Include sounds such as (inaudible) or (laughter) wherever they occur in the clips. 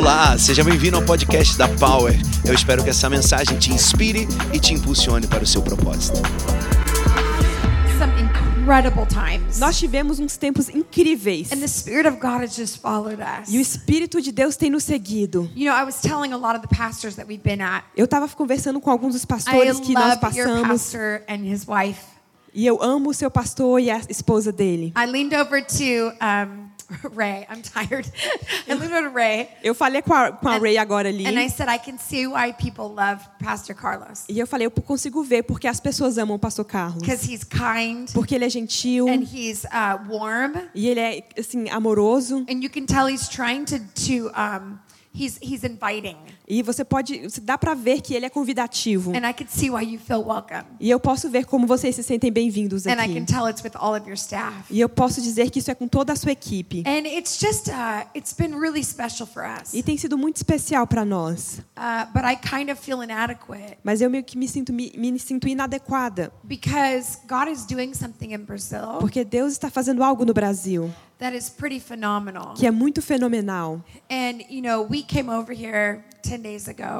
Olá, seja bem-vindo ao podcast da Power. Eu espero que essa mensagem te inspire e te impulsione para o seu propósito. some incredible times. Nós tivemos uns tempos incríveis. And the Spirit of God has just followed us. E o Espírito de Deus tem nos seguido. You know, I was telling a lot of the pastors that we've been at. Eu estava conversando com alguns dos I pastores que nós love your passamos. pastor and his wife. E eu amo o seu pastor e a esposa dele. I leaned over to um, (laughs) Ray. I'm tired. I Ray. Eu falei com a, com a And- Ray agora ali. And I said, I can see why people love Pastor Carlos. E eu falei, eu consigo ver porque as pessoas amam o pastor Carlos. Because he's kind Porque ele é gentil and he's uh, warm. e ele é assim amoroso. And you can tell he's trying to, to um, he's, he's inviting. E você pode, dá pra ver que ele é convidativo. And I could see why you feel welcome. E eu posso ver como vocês se sentem bem-vindos And I aqui. can tell it's with all of your staff. E eu posso dizer que isso é com toda a sua equipe. And it's just, uh, it's been really special for us. E tem sido muito especial para nós. Uh, but I kind of feel inadequate Mas eu meio que me sinto, me, me sinto inadequada. because God is doing something in Brazil Porque Deus está fazendo algo no Brasil que é muito fenomenal. And, you know, we came over here 10 days ago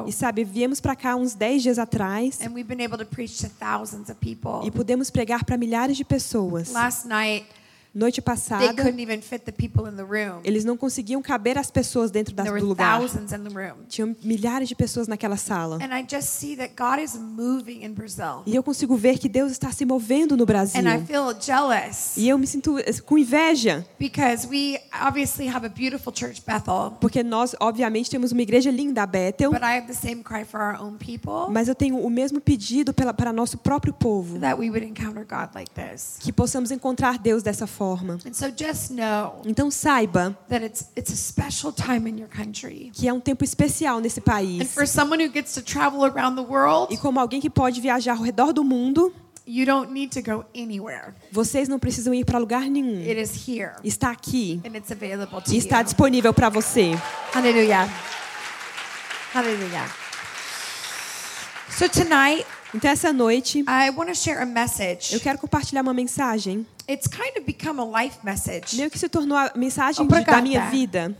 E sabe, viemos para cá uns 10 dias atrás and we've been able to preach to thousands of people. e pudemos pregar para milhares de pessoas. Last night, Noite they passada, couldn't even fit the people in the room. eles não conseguiam caber as pessoas dentro da, There do lugar. thousands in the room. Tinham milhares de pessoas naquela sala. And I just see that God is moving in Brazil. E eu consigo ver que Deus está se movendo no Brasil. And I feel jealous E eu me sinto eh, com inveja, because we obviously have a beautiful church, Bethel. porque nós, obviamente, temos uma igreja linda, a Bethel, But I have the same cry for our own people mas eu tenho o mesmo pedido para nosso próprio povo, that we would encounter God like this. que possamos encontrar Deus dessa forma. And so just know Então saiba that it's it's a special time in your country. que é um tempo especial nesse And país. for someone who gets to travel around the world, E como alguém que pode viajar ao redor do mundo, you don't need to go anywhere. vocês não precisam ir para lugar nenhum. It is here Está aqui and it's available to e está you. disponível para você. So tonight, Então essa noite I want to share a message. eu quero compartilhar uma mensagem, It's kind of become a life message. meio que se tornou a mensagem de- da minha vida.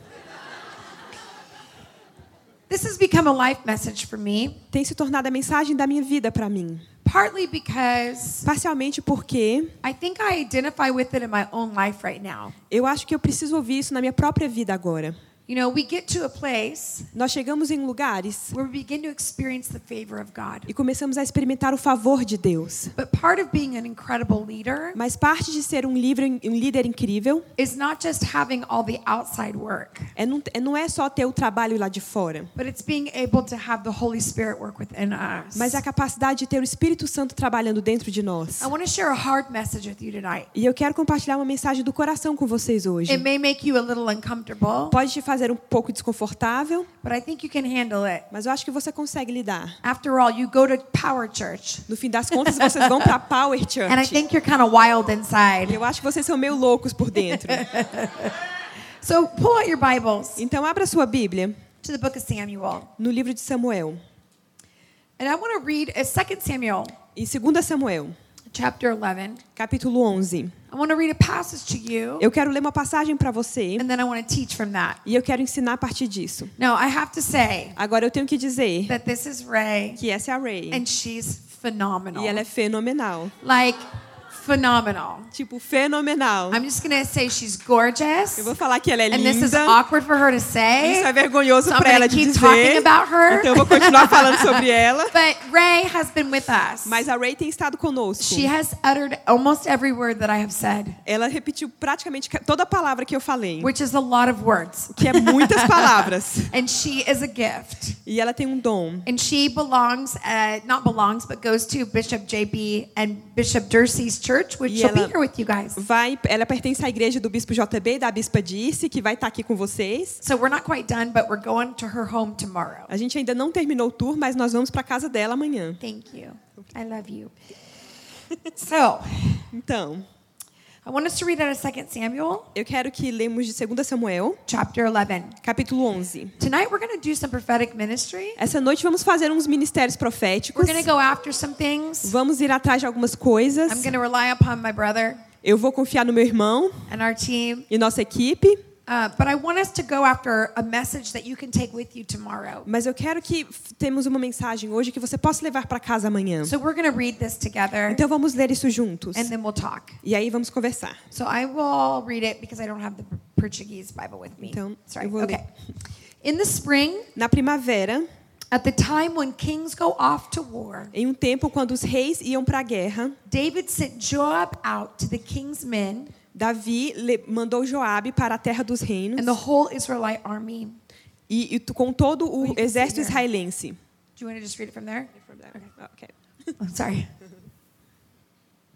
This has become a life message for me, Tem se tornado a mensagem da minha vida para mim. partly because Parcialmente porque I think I identify with it in my own life right now. eu acho que eu preciso ouvir isso na minha própria vida agora. You know, we get to a place Nós chegamos em lugares where we begin to experience the favor of God. e começamos a experimentar o favor de Deus. But part of being an incredible leader Mas parte de ser um, livro, um líder incrível is not just having all the outside work, é não, é não é só ter o trabalho lá de fora, but it's being able to have the Holy Spirit work within us. mas a capacidade de ter o Espírito Santo trabalhando dentro de nós. I want to share a hard message with you tonight. E eu quero compartilhar uma mensagem do coração com vocês hoje. It may make you a little uncomfortable, Pode te fazer um pouco desconfortável, but I think you can handle it. mas eu acho que você consegue lidar. After all, you go to Power Church, No fim das contas, vocês vão para Power (laughs) and I Church. think you're kind of wild inside. Eu acho que vocês são meio loucos por dentro. (laughs) So pull out your Bibles Então abra sua Bíblia to the book of Samuel. no livro de Samuel. And I want to read a 2 Samuel Em 2 Samuel, chapter 11. capítulo 11. I want to read a passage to you, Eu quero ler uma passagem para você and then I want to teach from that. e eu quero ensinar a partir disso. Now, I have to say Agora eu tenho que dizer that this is Ray, que essa é a Ray and she's phenomenal. e ela é fenomenal. Like, phenomenal. Tipo, fenomenal. I'm just to say she's gorgeous, Eu vou falar que ela é and this is linda. awkward for her to say. Isso é vergonhoso So para ela gonna de keep talking dizer. about her. Então eu vou continuar falando sobre ela. (laughs) But Ray has been with us. Mas a Ray tem estado conosco. She has uttered almost every word that I have said, Ela repetiu praticamente toda a palavra que eu falei, which is a lot of words. que é muitas palavras. (laughs) And she is a gift. E ela tem um dom. And she belongs, uh, not belongs, but goes to Bishop JB and Bishop Dursey's church, which E she'll be here with you guys. Vai, ela pertence à igreja do bispo JB da bispa Dirce, que vai estar aqui com vocês. So we're not quite done, but we're going to her home tomorrow. A gente ainda não terminou o tour, mas nós vamos para casa dela amanhã. Thank you. I love you. (laughs) So, Então, I want us to read out of 2 Samuel, eu quero que lemos de 2 Samuel, chapter 11. capítulo 11. Tonight we're going to do some prophetic ministry. Essa noite vamos fazer uns ministérios proféticos. We're going to go after some things. Vamos ir atrás de algumas coisas. I'm going to rely upon my brother Eu vou confiar no meu irmão and our team e nossa equipe. But I want us to go after a message that you can take with you tomorrow. Mas eu quero que temos uma mensagem hoje que você possa levar para casa amanhã. So we're going to read this together, Então vamos ler isso juntos. and then we'll talk. E aí vamos conversar. So I will read it because I don't have the Portuguese Bible with me. Então, Sorry. eu vou ler. Okay. In the spring, Na primavera, at the time when kings go off to war, em um tempo quando os reis iam para a guerra, David sent Joab out to the king's men Davi mandou Joabe para a terra dos reinos and the whole Israelite army. e, e com todo o exército there. israelense. Do you want to just read it from there? Ok. Oh, (laughs) sorry.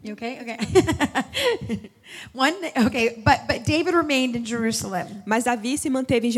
You okay? Okay. (laughs) One. Okay, but but David remained in Jerusalem. Mas Davi se manteve em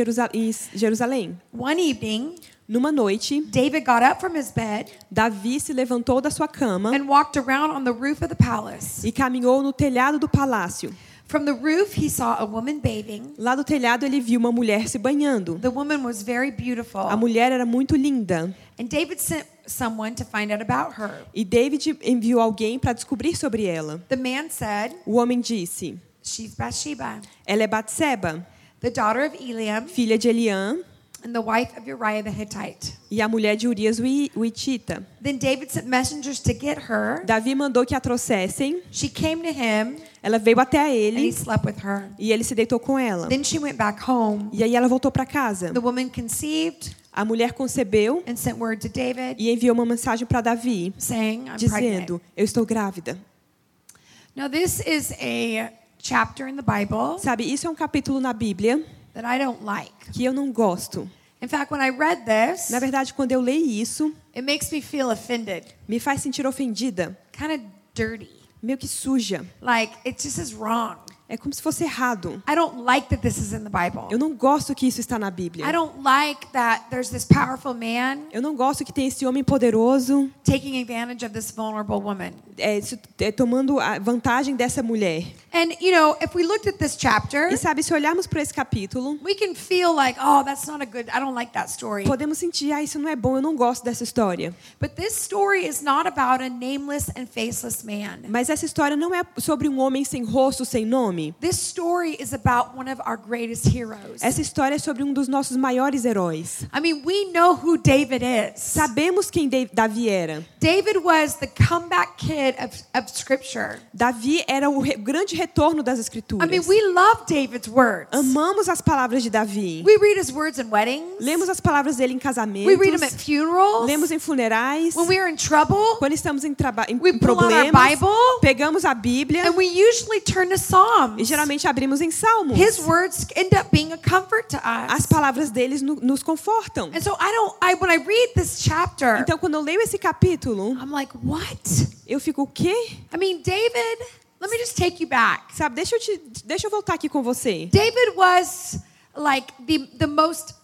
Jerusalém. One evening, Numa noite, David got up from his bed Davi se levantou da sua cama and walked around on the roof of the palace. e caminhou no telhado do palácio. From the roof, he saw a woman bathing. Lá do telhado ele viu uma mulher se banhando. The woman was very beautiful. A mulher era muito linda. And David sent someone to find out about her. E David enviou alguém para descobrir sobre ela. The man said, O homem disse: She's Bathsheba, Ela é Batseba, the daughter of Eliam filha de Eliã and the wife of Uriah the Hittite. e a mulher de Urias o Hi- o Hitita. Then David sent messengers to get her. Davi mandou que a trouxessem. She came to him Ela veio até a and he ele slept with her. e ele se deitou com ela. Then she went back home. E aí ela voltou para casa. The woman conceived A mulher concebeu and sent word to David e enviou uma mensagem para Davi, saying, I'm pregnant. dizendo: Eu estou grávida. Now, this is a chapter in the Bible Sabe, isso é um capítulo na Bíblia that I don't like. que eu não gosto. In fact, when I read this, Na verdade, quando eu leio isso, it makes me feel offended, me faz sentir ofendida, kind of dirty. meio que suja. Like, it just is wrong. É como se fosse errado. I don't like that this is in the Bible. Eu não gosto que isso está na Bíblia. I don't like that there's this powerful man Eu não gosto que tem esse homem poderoso taking advantage of this vulnerable woman. é, é, tomando a vantagem dessa mulher. And, you know, if we looked at this chapter, E sabe, se olharmos para esse capítulo, we can feel like, oh, that's not a good, I don't like that story. podemos sentir, ah, isso não é bom, eu não gosto dessa história. But this story is not about a nameless and faceless man. Mas essa história não é sobre um homem sem rosto, sem nome. This story is about one of our greatest heroes. Essa história é sobre um dos nossos maiores heróis. I mean, we know who David is. Sabemos quem Davi era. David was the comeback kid of, of Scripture. Davi era o grande retorno das I escrituras. mean, we love David's words. Amamos as palavras de Davi. We read his words in weddings. Lemos as palavras dele em We casamentos. read them at funerals. Lemos em funerais. When we are in trouble, Quando estamos em, em We pull out our problemas, Bible. pegamos a Bíblia and we usually turn to e Psalms. geralmente abrimos em Salmos. His words end up being a comfort to As us. palavras deles no- nos confortam. And so I don't. I when I read this chapter, Então, quando eu leio esse capítulo, I'm like, what? eu fico, o quê? I mean, David. Let me just take you back. Sabe, deixa eu, te, deixa eu voltar aqui com você. David was like the the most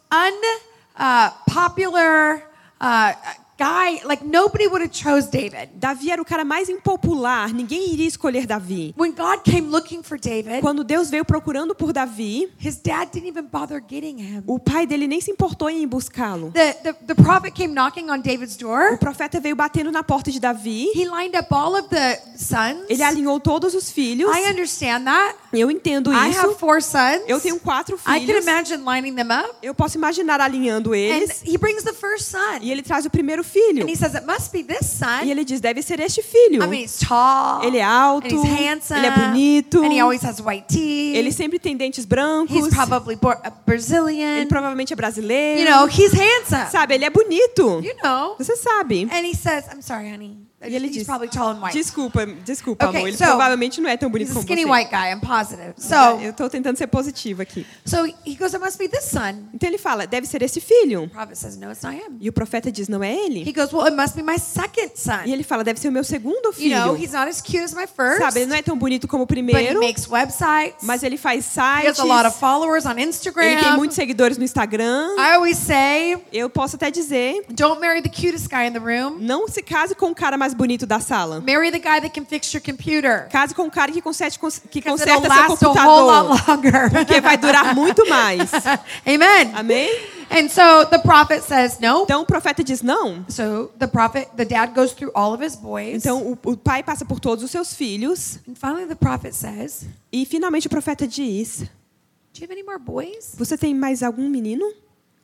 unpopular uh, guy. Like nobody would have chose David. Davi era o cara mais impopular, ninguém iria escolher Davi. When God came looking for David, Quando Deus veio procurando por Davi, his dad didn't even bother getting him. o pai dele nem se importou em buscá-lo. The, the, the prophet came knocking on David's O door. profeta veio batendo na porta de Davi, He lined up all of the sons. ele alinhou todos os filhos. I understand that. Eu entendo I have isso. four sons. Eu tenho quatro I can filhos. imagine lining them up. Eu posso imaginar alinhando And eles. he brings the first son. E ele traz o primeiro filho. And he says, It must be this son. E ele diz: deve ser este filho. I mean, he's tall. Ele é alto, handsome. ele é bonito. And he always has white teeth. Ele sempre tem dentes brancos. He's probably Bor- Brazilian. Ele provavelmente é brasileiro. You know, he's handsome. Sabe, ele é bonito. You know. Você sabe. And he says, I'm sorry, honey. E ele he's diz: probably tall and white. Desculpa, desculpa, Okay, amor. Ele so, provavelmente não é tão bonito He's a como skinny você. white guy. I'm positive. So, Eu tô tentando ser positiva aqui. so he goes, It must be this son. Então ele fala: deve ser esse filho. The prophet says, No, it's not him. E o profeta diz: não é He ele. goes, Well, it must be my second son. E ele fala: deve ser o meu segundo You filho. know, he's not as cute as my first, Sabe, ele não é tão bonito como o but he primeiro, makes websites. mas ele faz he has sites. a lot of followers on Ele tem Instagram. muitos seguidores no Instagram. I always say, Eu posso até dizer: don't marry the cutest guy in the room. não se case com o cara mais bonito da sala. Marry the guy that can fix your computer. Case com o cara que conserte, que conserta seu computador. (laughs) Porque vai durar muito mais. (laughs) Amen. Amém? And so the prophet says, no. Então o profeta diz não. So the prophet, the dad goes through all of his boys. Então o, o pai passa por todos os seus filhos. and finally the prophet says, E finalmente o profeta diz: Do you have any more boys? Você tem mais algum menino?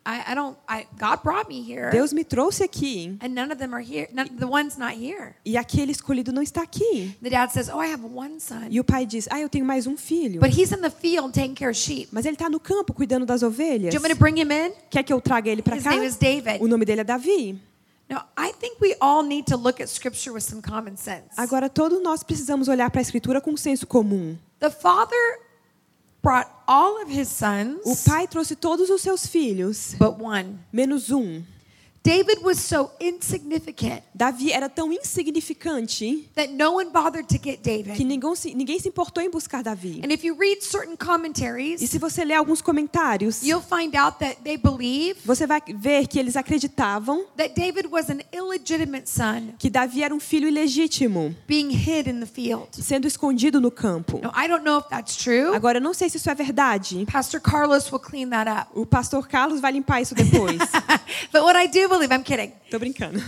I, I don't. I God brought me here, Deus me trouxe aqui. and none of them are here. None, the one's not here. E aquele escolhido não está aqui. The dad says, "Oh, I have one son, E o pai diz: Ah, eu tenho mais um filho. but he's in the field taking care of sheep. Mas ele está no campo cuidando das Do ovelhas. you want me to bring him in?" Quer que eu traga ele para cá? name is David. O nome dele é Davi. Now, I think we all need to look at Scripture with some common sense. Agora, todos nós precisamos olhar para a Escritura com senso comum. The father brought all of his sons, O pai trouxe todos os seus filhos, but one. menos um. David was so insignificant Davi era tão insignificante that no one bothered to get que David. ninguém se, ninguém se importou em buscar Davi. And if you read certain E commentaries, se você ler alguns comentários, you'll find out that they believe você vai ver que eles acreditavam that David was an illegitimate son que Davi era um filho ilegítimo, being hid in the field. sendo escondido no campo. Now, I don't know if that's true. Agora, eu não sei se isso é verdade. Pastor Carlos will clean that up. O pastor Carlos vai limpar isso depois. (laughs) but what I do believe, I'm kidding, Tô brincando.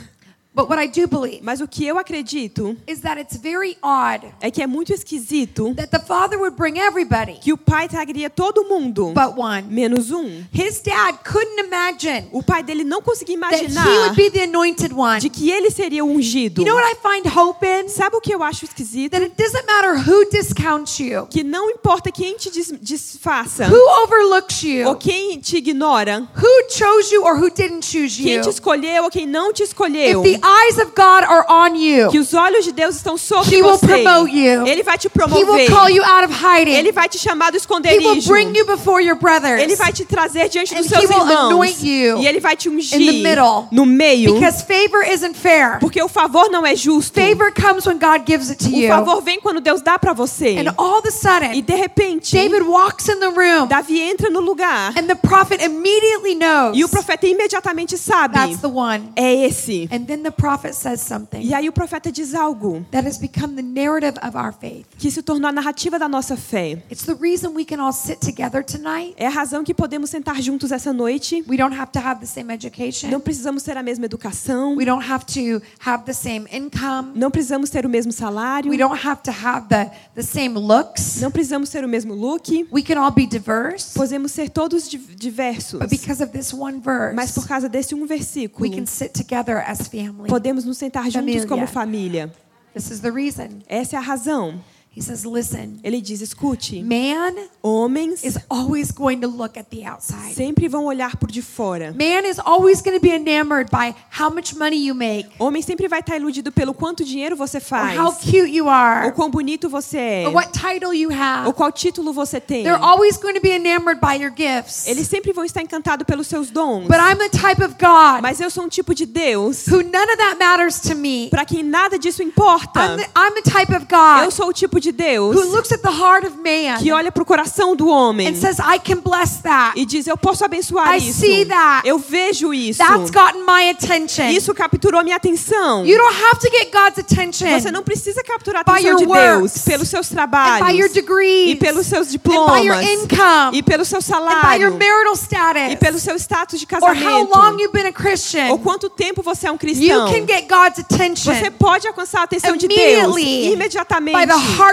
But what I do believe Mas o que eu acredito is that it's very odd é que é muito esquisito that the father would bring everybody que o pai traria todo mundo, but one. menos um. His dad couldn't imagine O pai dele não conseguia that he imaginar would be the anointed one. de que ele seria ungido. You know what I find hope in? Sabe o que eu acho esquisito? That it doesn't matter who discounts you, Que não importa quem te des- desfaça who overlooks ou you, quem te ignora, who chose you or who didn't choose quem you. te escolheu ou quem não te escolheu. If the eyes of God are on you, Que os olhos de Deus estão sobre He will você. promote you. Ele vai te He will promover. call you out of hiding. Ele vai te chamar do He will esconderijo. bring you before your brothers. Ele vai te trazer diante dos seus he will irmãos. anoint you E ele vai te in the ungir middle. no meio. Because favor isn't fair. Porque o favor não é justo. Favor comes when God gives it to O you. favor vem quando Deus dá para você. And all of a E sudden, de repente, David walks in the room, Davi entra no lugar and the prophet immediately knows e o profeta imediatamente sabe: that's the one. é esse. The prophet says something E aí o profeta diz algo that has become the narrative of our faith. que se tornou a narrativa da nossa fé. It's the reason we can all sit together tonight. É a razão que podemos sentar juntos essa noite. We don't have to have the same education. Não precisamos ter a mesma educação. We don't have to have the same income. Não precisamos ter o mesmo salário. We don't have to have the, the same looks. Não precisamos ter o mesmo look. We can all be diverse. Podemos ser todos di- diversos. But because of this one Mas por verse, causa desse um versículo, we can sit together as family. Podemos nos sentar juntos como família. This is the reason. Essa é a razão. He says, listen, Ele diz: escute, man homens is always going to look at the outside. sempre vão olhar por de fora. Man is always going to be enamored by how much money you make, Homem sempre vai estar iludido pelo quanto dinheiro você or faz, how cute you ou are, quão bonito você é, or what title you ou have. qual título você tem. They're always going to be enamored by your gifts. Eles sempre vão estar encantados pelos seus dons. But I'm the type of God Mas eu sou um tipo de Deus who none of that matters to me. para quem nada disso importa. I'm the, I'm the type of Eu God sou o tipo de Deus who looks at the heart of man que olha para o coração do homem and says, I can bless that. e diz: Eu posso abençoar I isso. see that. Eu vejo isso. That's gotten my attention. Isso capturou minha atenção. You don't have to get God's attention Você não precisa capturar a By atenção your de Deus pelos seus trabalhos by your degrees e pelos seus diplomas by your income e pelo seu salário your marital e pelo status seu status de casamento long you've been a ou Christian. quanto tempo você é um You cristão. can get God's attention Você pode alcançar a atenção de Deus imediatamente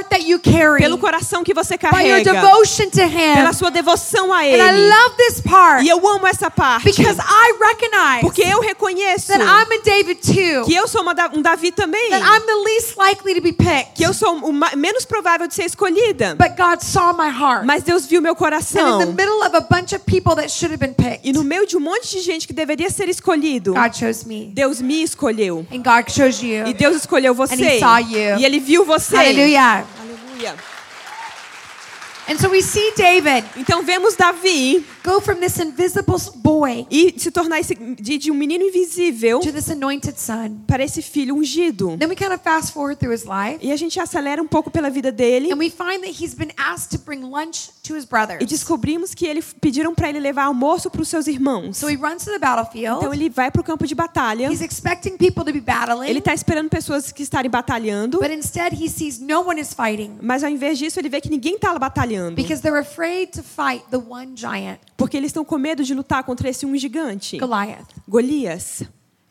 carry, pelo coração que você by your carrega, devotion to Him. pela sua devoção a And I Ele. love this part E eu amo essa parte because I recognize porque eu reconheço that I'm a David too, que eu sou uma um Davi também, that I'm the least likely to be picked. que eu sou menos provável de ser escolhida. But God saw my heart. Mas Deus viu meu And in coração. the middle of a bunch of people that should have been picked, E no meio de um monte de gente que deveria ser escolhido, God chose me. Deus me escolheu. And God chose you. E Deus escolheu você. And he saw you. E ele viu você. Aleluia. And so we see David Então vemos Davi go from this invisible boy e se tornar esse, de, de um menino invisível to this anointed son. para esse filho ungido. Then we kind of fast forward through his life, E a gente acelera um pouco pela vida dele and we find that he's been asked to bring lunch to his e brothers. descobrimos que ele pediram para ele levar almoço para os seus irmãos. So he runs to the Então battlefield. ele vai para o campo de batalha. He's expecting people to be battling, Ele está esperando pessoas que estarem batalhando, but instead he sees no one is fighting mas ao invés disso ele vê que ninguém está batalhando, because they're afraid to fight the one giant, porque eles estão com medo de lutar contra esse um gigante, Goliath. Golias.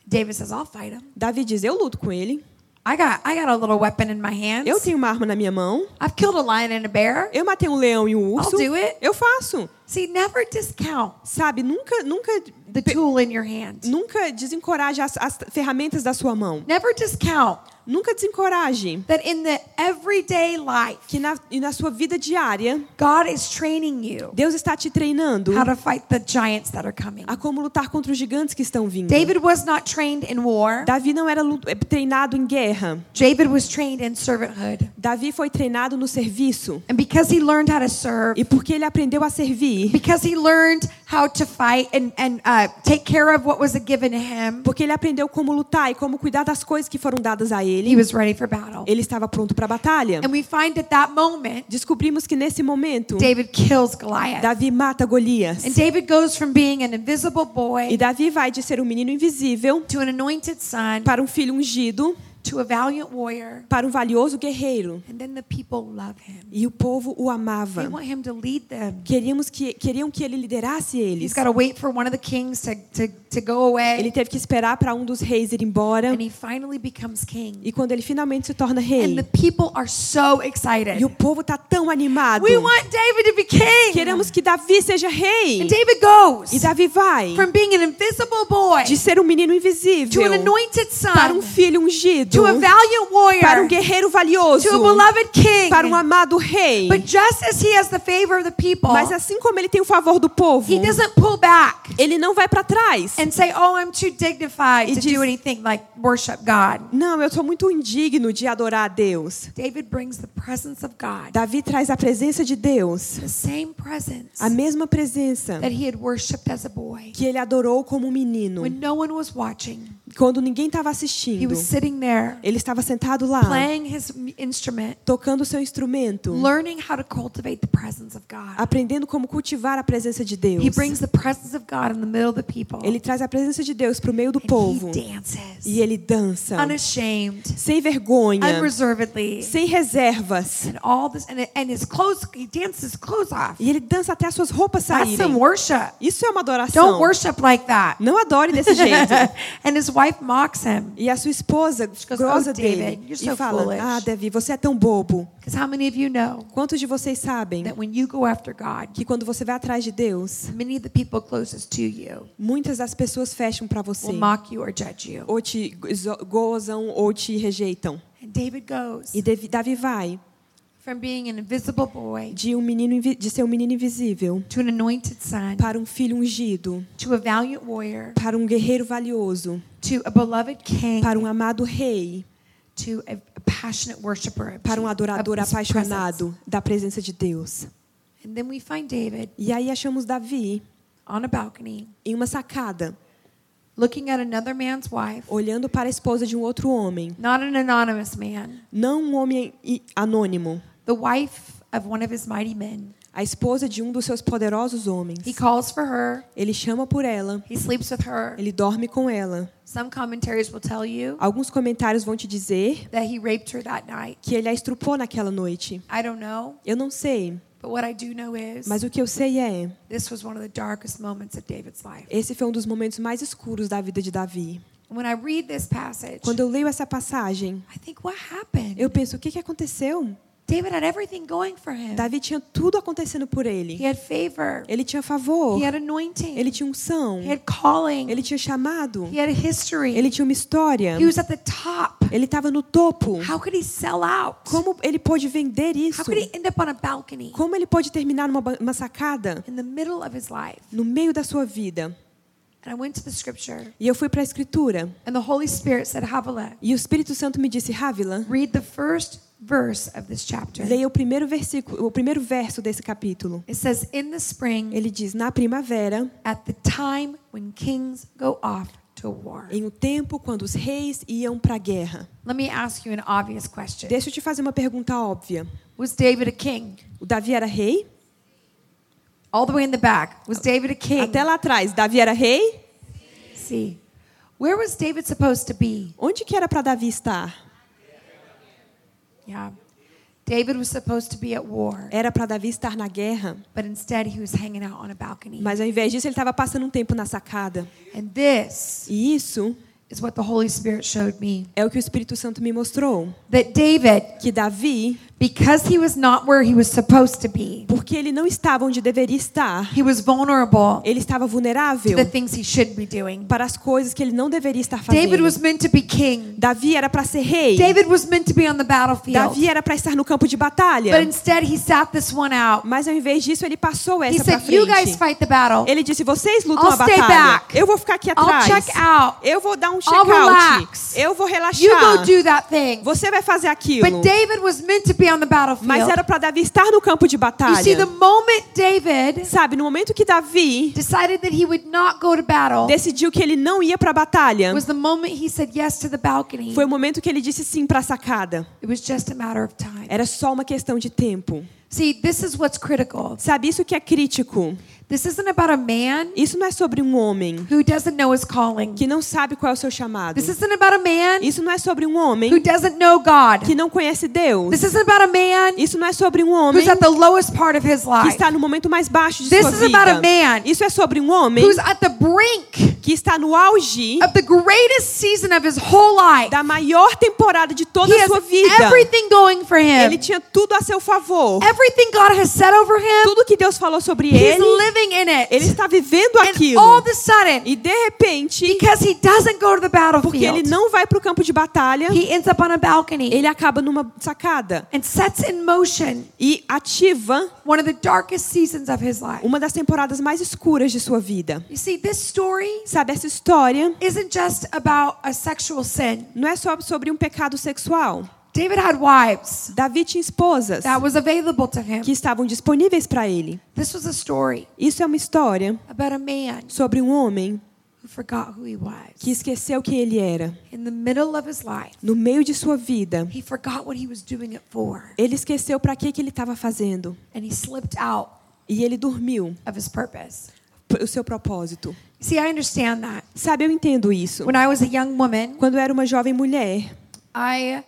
David says, I'll fight him. Davi diz: Eu luto com ele. I got I got a little weapon in my hands. Eu tenho uma arma na minha mão. I've killed a lion and a bear. Eu matei um leão e um urso. I'll do it. Eu faço. See, never discount Sabe, nunca, nunca, the tool in your hand. nunca desencoraje as, as ferramentas da sua mão. Never discount Nunca desencoraje that in the everyday life, que na, na sua vida diária, God is training you Deus está te treinando how to fight the giants that are coming. a como lutar contra os gigantes que estão vindo. David was not trained in war. Davi não era eh, treinado em guerra. David was trained in servanthood. Davi foi treinado no serviço. And because he learned how to serve, E porque ele aprendeu a servir, because he learned how to fight and, and uh, take care of what was given to him, porque ele aprendeu como lutar e como cuidar das coisas que foram dadas a he ele, was ready for battle. ele estava pronto para a batalha. And we find at that moment, Descobrimos que nesse momento, David kills Goliath. Davi mata Golias. And David goes from being an invisible E boy Davi vai de ser um menino invisível to an anointed son para um filho ungido, warrior. para um valioso guerreiro. And then the people love him. E o povo o They amava. want him to lead them. Queríamos que, queriam que ele liderasse eles. to to, to. Ele teve que esperar para um dos reis ir embora. And he finally becomes king. E quando ele finalmente se torna And rei, the people are so excited. e o povo tá tão animado. We want David to be king. Queremos que Davi seja rei. And David goes E Davi vai from being an invisible boy de ser um menino to invisível an anointed para um son filho ungido, warrior para um guerreiro valioso, king. para um amado rei. But just as he has the favor of the people, Mas assim como ele tem o favor do povo, he doesn't pull back ele não vai para trás. and say, "Oh, I'm too dignified E to diz- do anything like worship God." Não, eu sou muito indigno de adorar a Deus. David brings the presence of God, Davi traz a presença de Deus, the same presence a mesma presença that he had worshipped as a boy. que ele adorou como menino. When no one was watching, Quando ninguém estava he assistindo, was sitting there ele estava sentado lá, playing his instrument, tocando o seu instrumento, learning how to cultivate the presence of God. aprendendo como cultivar a presença de Deus. He brings the presence of God in the middle of the people. Ele traz a presença de Deus para o meio do and povo he dances e ele dança, unashamed, sem vergonha, unreservedly. sem reservas. And all this, and, and his clothes, he dances his clothes off. E ele dança até as suas roupas That's some saírem. worship. Isso é uma adoração. Don't worship like that. Não adore desse jeito. (laughs) and his wife mocks him. E a sua esposa goes, grosa "Oh, David, dele you're e so fala: foolish." Ah, Davi, você é tão bobo. How many of you know Quantos de vocês sabem that when you go after God, que quando você vai atrás de Deus, many of the people closest to you muitas das pessoas fecham para você, will mock you or judge you? ou te gozam ou te rejeitam? And David goes E Davi vai de um menino de ser um menino invisível. to an anointed son para um filho ungido, to a valiant warrior para um guerreiro valioso, to a beloved king para um amado rei, to a, a passionate worshiper of para um adorador apaixonado da presença de Deus. presence. And then we find David E aí achamos Davi on a balcony em uma sacada, looking at another man's wife, olhando para a esposa de um outro homem, not an anonymous man, não um homem anônimo, the wife of one of his mighty men. a esposa de um dos seus poderosos homens. He calls for her, Ele chama por ela, he sleeps with her. ele dorme com ela. Some commentaries will tell you Alguns comentários vão te dizer that he raped her that night. que ele a estrupou naquela noite. I don't know, Eu não sei, but what I do know is mas o que eu sei é, this was one of the darkest moments of David's life. esse foi um dos momentos mais escuros da vida de Davi. When I read this passage, Quando eu leio essa passagem, I think, what happened? eu penso, o que, que aconteceu? David had everything going for him. Davi tinha tudo acontecendo por He ele. had favor. Ele tinha favor, He had anointing. ele tinha unção, He had calling. ele tinha chamado, He had history. ele tinha uma história, He was at the top. ele estava no topo. How could he sell out? Como ele pôde vender isso? How could he end up on a balcony Como ele pode terminar numa uma sacada in the middle of his life? no meio da sua vida? And I went to the scripture, E eu fui para a escritura and the Holy Spirit said, Havilah, e o Espírito Santo me disse: Rávila, read the first verse of this chapter. leia o primeiro versículo, o primeiro verso desse capítulo. It says, In the spring, Ele diz: Na primavera, at the time when kings go off to war. em um tempo quando os reis iam para a guerra. Let me ask you an obvious question. Deixa eu te fazer uma pergunta óbvia. Was David a king? O Davi era rei? All the way in the back. Was David a king? Até lá atrás, Davi era rei? See. Where was David supposed to be? Onde que era para Davi estar? Yeah. David was supposed to be at war, Era para Davi estar na guerra, but instead he was hanging out on a balcony. mas ao invés disso ele estava passando um tempo na sacada. And this E isso is what the Holy Spirit showed me. É o que o Espírito Santo me mostrou. That David, Que Davi, because he was not where he was supposed to be, porque ele não estava onde deveria estar, he was vulnerable ele estava to vulnerável the things he should be doing. para as coisas que ele não deveria estar David fazendo. was meant to be king. Davi era para ser rei. David was meant to be on the battlefield. Davi era para estar no campo de batalha. But instead, he sat this one out. Mas ao invés disso, ele passou essa para said, You guys frente. fight the battle. Ele disse: "Vocês lutam I'll a stay batalha. back. Eu vou ficar aqui I'll atrás. check out. Eu vou dar um I'll check-out. relax. Eu vou You go relaxar. do that thing. Você vai fazer aquilo." But David was meant to be. Mas era para Davi estar no campo de You see, the batalha. moment David Sabe, no momento que Davi decided that he would not go to battle decidiu que ele não ia para a batalha, was the moment he said yes to the balcony. foi o momento que ele disse sim para a sacada. It was just a matter of time. Era só uma questão de tempo. See, this is what's critical. Sabe, isso que é crítico. This isn't about a man Isso não é sobre um homem who doesn't know his calling. que não sabe qual é o seu chamado. This isn't about a man Isso não é sobre um who homem doesn't know God. que não conhece Deus. This isn't about a man Isso não é sobre um homem who's at the lowest part of his que life. está no momento mais baixo de This sua is about a vida. man Isso é sobre um homem who's at the brink que está no auge of the greatest season of his whole life. da maior temporada de toda He a sua vida. everything going for Ele him. tinha tudo a seu favor. Everything God has said over him, Tudo que Deus falou sobre he's ele, living in it. ele está vivendo And aquilo. all of a sudden, E de repente, because he doesn't go to the porque ele battlefield, não vai para o campo de batalha, he ends up on a balcony ele acaba numa sacada and sets in motion e ativa one of the darkest seasons of his life. uma das temporadas mais escuras de sua vida. You see, this story Sabe, essa história isn't just about a sexual sin. não é só sobre um pecado sexual. David had wives Davi tinha esposas that was available to him. que estavam disponíveis para ele. This was a story Isso é uma história about a man sobre um homem who forgot who he was. que esqueceu quem ele era. In the middle of his life, No meio de sua vida, he forgot what he was doing it for, ele esqueceu para que que ele estava fazendo and he slipped out e ele dormiu of his purpose. O seu propósito. See, I understand that. Sabe, eu entendo isso. When I was a young woman, Quando eu era uma jovem mulher, I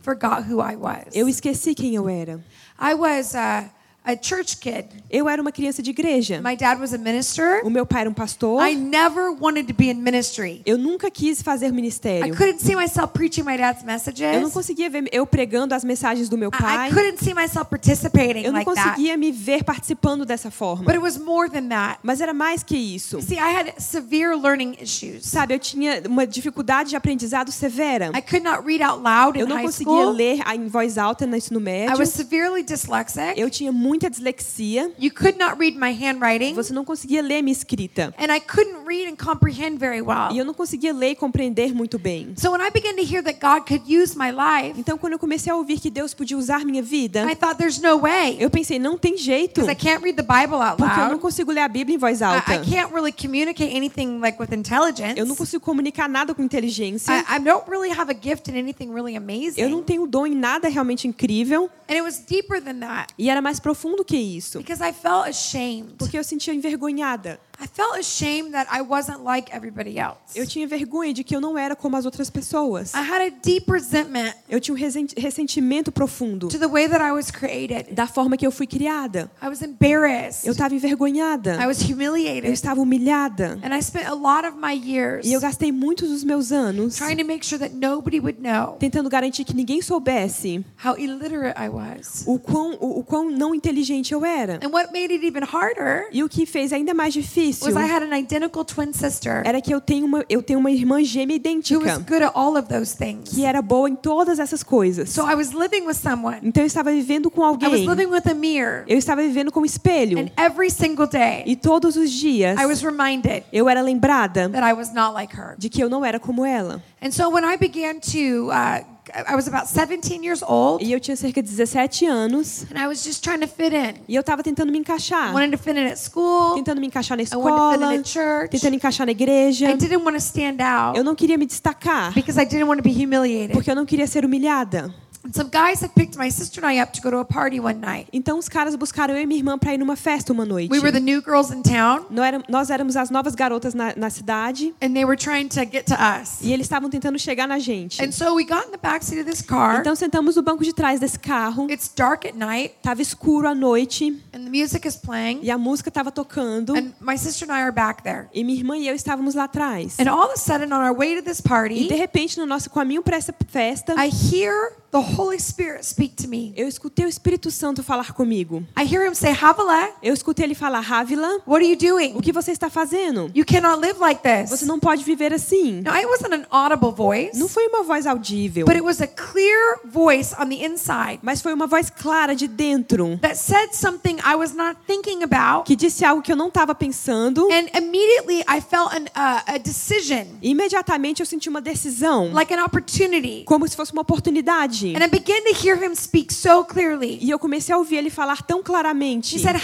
forgot who I was. eu esqueci quem eu era. I was uh, a church kid. Eu era uma criança de igreja. My dad was a minister. O meu pai era um pastor. I never wanted to be in ministry. Eu nunca quis fazer I ministério. couldn't see myself preaching my dad's Eu não messages. conseguia ver eu pregando as mensagens do meu I, pai. I couldn't see myself participating Eu não like that. conseguia me ver participando dessa forma. But it was more than that. Mas era mais que isso. See, I had severe learning issues. Sabe, eu tinha uma dificuldade de aprendizado severa. I could not read out loud in Eu não conseguia ler em voz alta no ensino I médio. was severely dyslexic. Eu tinha muita dislexia. You could not read my handwriting. Você não conseguia ler minha escrita. And I couldn't read and comprehend very well. E eu não conseguia ler e compreender muito bem. So when I began to hear that God could use my life, Então, quando eu comecei a ouvir que Deus podia usar minha vida, I thought there's no way. eu pensei, não tem jeito. Because I can't read the Bible out Porque eu não loud. consigo ler a Bíblia em voz I, alta. I can't really communicate anything like with intelligence. Eu não consigo comunicar nada com inteligência. I, I don't really have a gift in anything really amazing. Eu não tenho dom em nada realmente incrível. And it was deeper than that E era mais profundo que isso. because I felt ashamed. Porque eu sentia envergonhada. I felt ashamed that I wasn't like everybody else. Eu tinha vergonha de que eu não era como as outras pessoas. I had a deep resentment Eu tinha um ressentimento profundo to the way that I was created. da forma que eu fui criada. I was embarrassed. Eu estava envergonhada. I was Eu humiliated. estava humilhada. And I spent a lot of my years E eu gastei muitos dos meus anos trying to make sure that nobody would know tentando garantir que ninguém soubesse how illiterate I was. o quão, o, o quão não inteligente eu era. And what made it even harder E o que fez ainda mais difícil was I had an identical twin sister era que eu tenho uma, eu tenho uma irmã gêmea who was idêntica good at all of those things. que era boa em todas essas coisas. So I was living with someone. Então eu estava vivendo com I was alguém. living with a mirror. Eu estava vivendo com um espelho. And every single day, E todos os dias I was reminded eu era lembrada that I was not like her. de que eu não era como ela. And so when I began to, uh, I was about 17 years old, E eu tinha cerca de 17 anos and I was just trying to fit in. e eu estava tentando me encaixar. wanted to fit in at school. Tentando me encaixar na I wanted to fit escola, in at church. tentando encaixar na igreja. I didn't want to stand out Eu não queria me destacar because I didn't want to be humiliated. porque eu não queria ser humilhada. And some guys had picked my sister and I up to go to a party one night. Então os caras buscaram eu e minha irmã para ir numa festa uma noite. We were the new girls in town, Nós éram- Nós éramos as novas garotas na, na cidade and they were trying to get to us. e eles estavam tentando chegar na gente. And so we got in the backseat of this car. Então sentamos no banco de trás desse carro. It's dark at night, Tava escuro à noite and the music is playing, e a música estava tocando. and my sister and I are back there. E minha irmã e eu estávamos lá atrás. And all of a sudden, on our way to this E de party, repente, no nosso caminho para essa festa, I hear the Holy Spirit speak to me. eu escutei o Espírito Santo falar comigo. I hear him say, Havilah, Eu escutei ele falar: Rávila, what are you doing? o que você está fazendo? You cannot live like Você this. não pode viver assim. Now, it wasn't an audible voice, Não foi uma voz audível, but it was a clear voice on the inside mas foi uma voz clara de dentro that said something I was not thinking about. que disse algo que eu não estava pensando. And immediately, I felt an, uh, a decision, imediatamente eu senti uma decisão, like an opportunity. como se fosse uma oportunidade. And I began to hear him speak so clearly. E eu comecei a ouvir ele falar tão claramente. He said,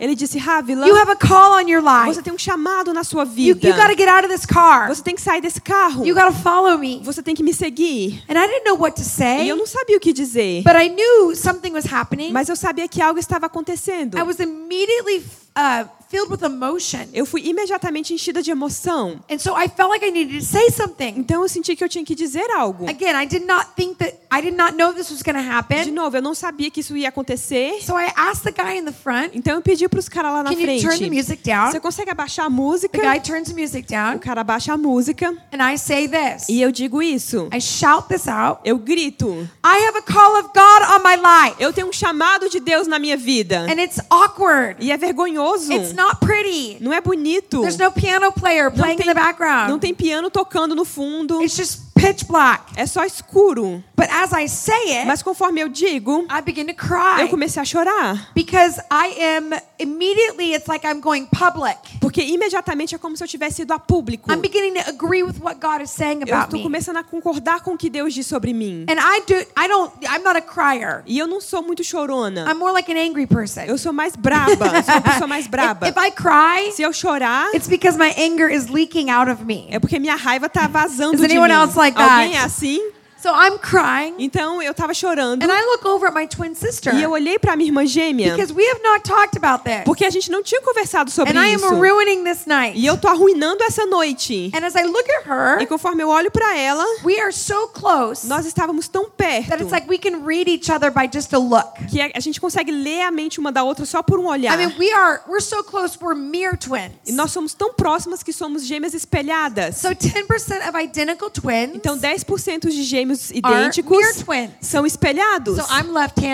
Ele disse: Rávila, you have a call on your life. você tem um chamado na sua You, vida. you got to get out of this car. Você tem que sair desse carro. You got to follow me. Você tem que me seguir. And I didn't know what to E say, eu não sabia o que dizer. but I knew something was happening. Mas eu sabia que algo estava acontecendo. I was immediately uh, filled with emotion. Eu fui imediatamente enchida de emoção. And so I felt like I needed to say something. Então eu senti que eu tinha que dizer algo. Again, I did not think that, I did not know this was going to De happen. novo, eu não sabia que isso ia acontecer. So I asked the guy in the front, Então eu pedi para os caras lá na can you turn the frente. music down? Você consegue abaixar a música? The guy turns the music O down, cara abaixa a música. and I say this. E eu digo isso. I shout this out. Eu grito. I have a call of God on my life. Eu tenho um chamado de Deus na minha vida. And it's awkward. E é vergonhoso. It's not pretty. Não é bonito. There's no piano player Não playing in tem, the background. não tem piano tocando no fundo. It's just pitch black. É só escuro. But as I say it, Mas conforme eu digo, I begin to cry eu comecei a chorar. because I am immediately it's like I'm going public. Porque imediatamente é como se eu tivesse ido a público. I'm beginning to agree with what God is saying Eu about estou me. começando a concordar com o que Deus diz sobre mim. And I do I don't I'm not a crier. E eu não sou muito chorona. I'm more like an angry person. Eu sou mais braba. Eu sou uma pessoa mais braba. If, if I cry, Se eu chorar, it's because my anger is leaking out of me. é porque minha raiva tá vazando Is de anyone mim. else like that? Alguém é assim? So I'm crying Então eu tava chorando. and I look over at my twin sister E eu olhei pra minha irmã gêmea. because we have not talked about this. Porque a gente não tinha conversado sobre And I isso. am ruining this night. E eu tô arruinando essa noite. And as I look at her, E conforme eu olho pra ela, we are so close nós estávamos tão that perto it's like we can read each other by just a look. que a a gente consegue ler a mente uma da outra só por um olhar. I mean, we are we're so close we're mere twins. E nós somos tão próximas que somos gêmeas espelhadas. So 10% of identical twins Então 10% de gêmeos idênticos são espelhados. So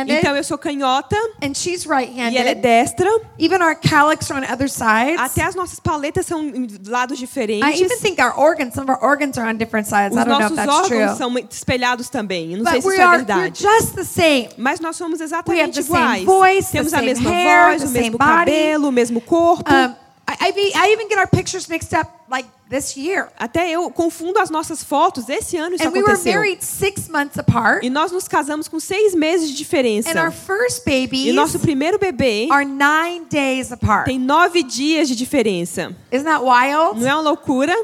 Então eu sou canhota and she's e ela é destra. Even our calyx are on other sides. Até as nossas paletas são em lados I diferentes. even think our organs, some of our organs are on different sides. I Os don't know if nossos that's órgãos true. são espelhados também. Eu não sei But se we isso é are we're verdade. just the same. Mas nós somos exatamente iguais. voice, Temos a mesma hair, voz, o mesmo body. cabelo, o mesmo corpo. Um, I, I, be, I even get our pictures mixed up like this year. Até eu confundo as nossas fotos. Esse ano isso And we were aconteceu. married six months apart. E nós nos casamos com seis meses de diferença. And our first babies E nosso primeiro bebê are nine days apart. tem nove dias de diferença. Isn't that wild? Não é uma loucura?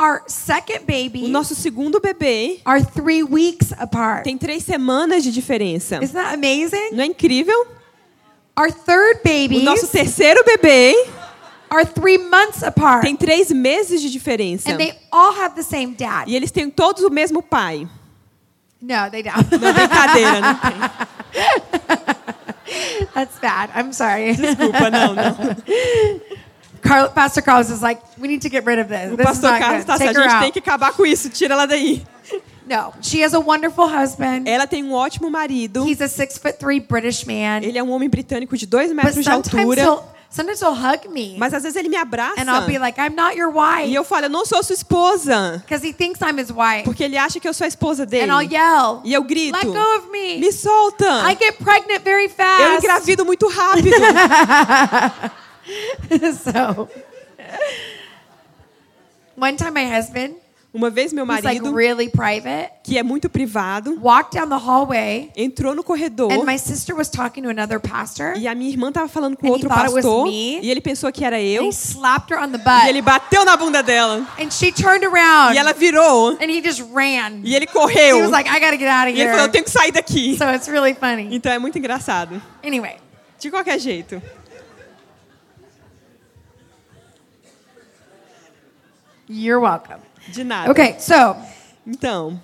Our second O baby nosso segundo bebê are three weeks apart. tem três semanas de diferença. Isn't that amazing? Não é incrível? Our third O babies nosso terceiro bebê are three months apart. tem três meses de diferença. And they all have the same dad. E eles têm todos o mesmo pai. No, they don't. Não brincadeira, não tem. (laughs) That's bad. I'm sorry. Desculpa, não, não. (laughs) Carl, Pastor Carlos is like, we need to get rid of this. O This is pastor Carlos good. tá assim, a gente tem out. que acabar com isso, tira ela daí. No, she has a wonderful husband. Ela tem um ótimo marido. He's a six foot three British man. Ele é um homem britânico de dois metros de altura. Sometimes he'll hug me. Mas às vezes ele me abraça. And I'll be like, I'm not your E wife. eu falo, eu não sou sua esposa. Because he thinks I'm his wife. Porque ele acha que eu sou a esposa dele. And I'll yell, E eu grito. let go of me. Me solta. I get pregnant very Eu fast. engravido muito rápido. (laughs) so, one time my husband Uma vez meu like marido, really private, que é muito privado, walked down the hallway, entrou no corredor and my sister was talking to another pastor, e a minha irmã tava falando com outro pastor me. e ele pensou que era and eu he slapped her on the e ele bateu na bunda dela and she turned around, e ela virou and he just ran. e ele He correu was like, "I gotta get out of e ele falou eu here." tenho que sair daqui. So it's really funny. Então é muito engraçado. Anyway, De qualquer jeito. you're welcome. De nada. Okay, so Então,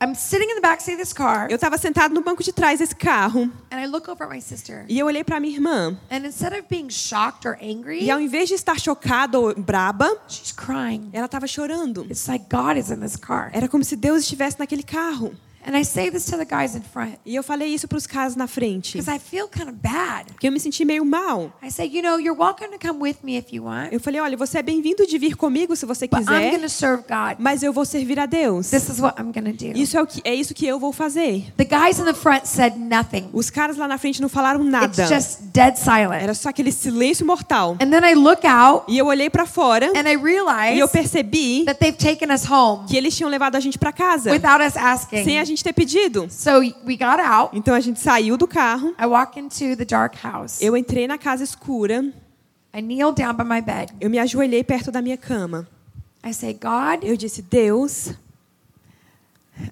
I'm sitting in the backseat of this car, eu estava sentado no banco de trás desse carro and I look over at my sister, e eu olhei para minha irmã. and instead of being shocked or angry, E ao invés de estar chocada ou braba, she's crying. ela estava chorando. It's like God is in this car. Era como se Deus estivesse naquele carro. And I say this to the guys in front E eu falei isso para os caras na frente. because I feel kind of bad. Porque eu me senti meio mal. I say, you know, you're welcome to come with me if you want, Eu falei, olha, você é bem-vindo de vir comigo se você but I'm going quiser, to serve God. mas eu vou servir a Deus. This is what I'm going to do. Isso é, o que, é isso que eu vou fazer. The guys in the front said nothing. Os caras lá na frente não falaram It's nada. just dead silent. Era só aquele silêncio mortal. And then I look out E eu olhei para fora and I e eu percebi that they've taken us home que eles tinham levado a gente para casa without us sem asking. a gente ter pedido. So we got out. Então a gente saiu do carro. I walk into the dark house. Eu entrei na casa escura. I down by my bed. Eu me ajoelhei perto da minha cama. I God, Eu disse: Deus,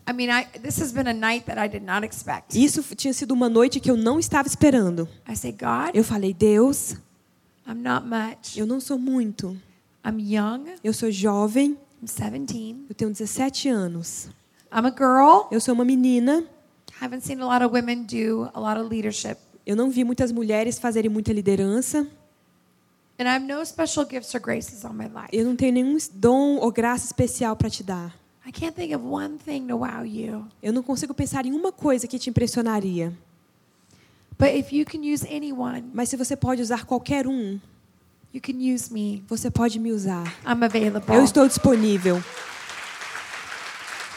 I mean, I, this has been a night that I did not expect. isso tinha sido uma noite que eu não estava esperando. I God, Eu falei: Deus, I'm not much. eu não sou muito. I'm young. Eu sou jovem. I'm 17. Eu tenho 17 anos. I'm a girl. Eu sou uma menina. Haven't seen a lot of women do a lot of leadership. Eu não vi muitas mulheres fazerem muita liderança. And I have no special gifts or graces on my life. Eu não tenho nenhum dom ou graça especial para te dar. I can't think of one thing to wow you. Eu não consigo pensar em uma coisa que te impressionaria. But if you can use anyone, Mas se você pode usar qualquer um, you can use me. você pode me usar. I'm available. Eu estou disponível. I didn't see an angel that night.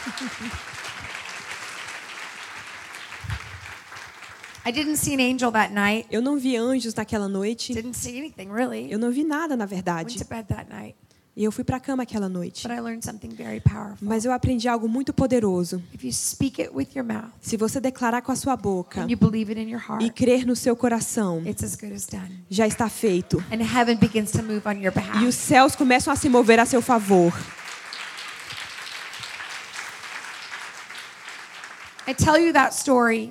Eu não vi anjos naquela noite. Didn't see anything really. Eu não vi nada, na Went verdade. to bed that night. E eu fui para a cama aquela noite. But I learned something very powerful. Mas eu aprendi algo muito poderoso. If you speak it with your mouth Se você declarar com a sua boca and you believe it in your e crer no seu coração, it's as good as done. já está feito. And heaven begins to move on your E os céus começam a se mover a seu favor. I tell you that story,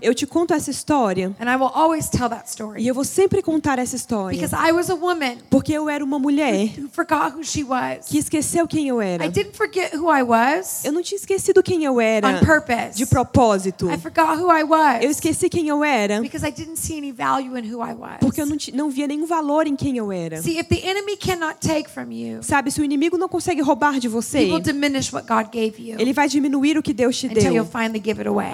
Eu te conto essa história and I will always tell that e story eu vou sempre contar essa história. because I was a woman Porque eu era uma mulher who forgot who she was. que esqueceu quem eu era. I didn't forget who I was Eu não tinha esquecido quem eu era on purpose. de propósito. I forgot who I Eu was esqueci quem eu era because I didn't see any value in who I was. porque eu não, não via nenhum valor em quem eu era. See, if the enemy cannot take from you, Sabe, se o inimigo não consegue roubar de he você, will diminish what God gave you ele vai diminuir o que Deus te deu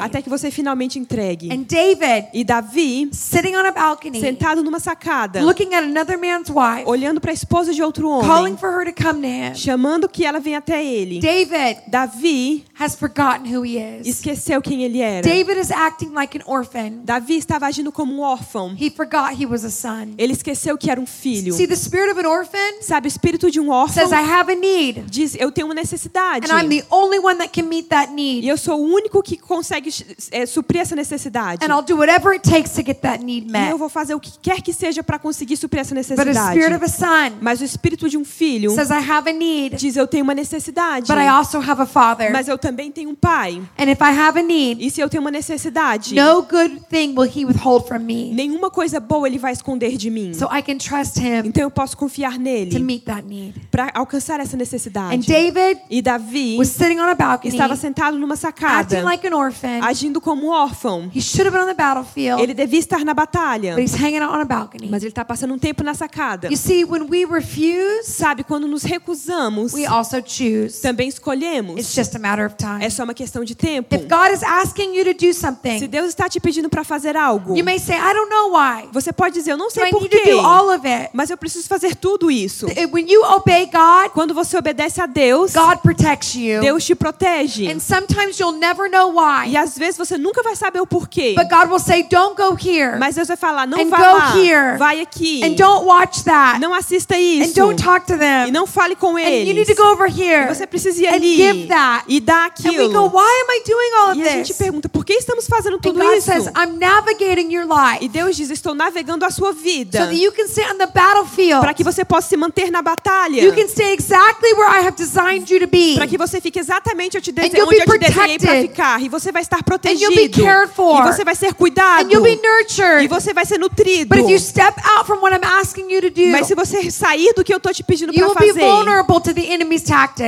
até que você finalmente entregue. And David, E Davi, sitting on a balcony, sentado numa sacada, looking at another man's wife, olhando para a esposa de outro calling homem, for her to come to him. chamando que ela venha até ele. David Davi has forgotten who he is. esqueceu quem ele era. David is acting like an orphan. Davi estava agindo como um órfão. He forgot he was a son. Ele esqueceu que era um filho. See, the spirit of an orphan Sabe, o espírito de um órfão says, I have a need, diz: Eu tenho uma necessidade. and I'm the only one that can meet that E need. eu sou o único que consegue é, suprir essa necessidade. And I'll do whatever it takes to get that need E met. eu vou fazer o que quer que seja para conseguir suprir essa necessidade. spirit of a son Mas o espírito de um filho says, I have a need, diz: Eu tenho uma necessidade. but I also have a father. Mas eu também tenho um pai. And if I have a need, E se eu tenho uma necessidade, no good thing will he withhold from me. nenhuma coisa boa ele vai esconder de mim. So I can trust him Então eu posso confiar to nele meet that need. para alcançar essa And necessidade. David E Davi was sitting on a balcony, estava sentado numa sacada, acting like an orphan. Agindo como um órfão. He should have been on the battlefield, Ele devia estar na batalha, but he's hanging out on a balcony. mas ele está passando um tempo na sacada. You see, when we refuse, Sabe, quando nos recusamos, we also choose. também It's escolhemos. just a matter of time. É só uma questão de tempo. If God is asking you to do Se something, Deus está te pedindo para fazer algo, you may say, I don't know why. você pode dizer, eu não sei I por need to quê, do all of it? mas eu preciso fazer tudo isso. When you obey God, Quando você obedece a Deus, God protects you. Deus te protege. And sometimes you'll never know why. E às vezes você nunca vai saber o porquê. But God will say, don't go here. Mas Deus vai falar, não And vá go lá, here. vai aqui. And don't watch that. Não assista And isso. don't talk to E them. não fale com And you need eles. to go over here. Você precisa ir and ali give that. e dar And we go, aquilo. why am I doing all of E a gente this? pergunta, por que estamos fazendo And tudo God isso? says, I'm navigating your life E Deus diz, estou navegando a sua so vida that you can stay on the battlefield. para que você possa se manter na batalha. You can stay exactly where I have designed you to be. Para que você fique exatamente onde eu te desenhei para ficar. E você vai estar protegido. be cared for. E você vai ser cuidado. And you'll be E nurtured. você vai ser nutrido. But if you step out from what I'm asking you to do, Mas se você sair do que eu estou te pedindo para fazer,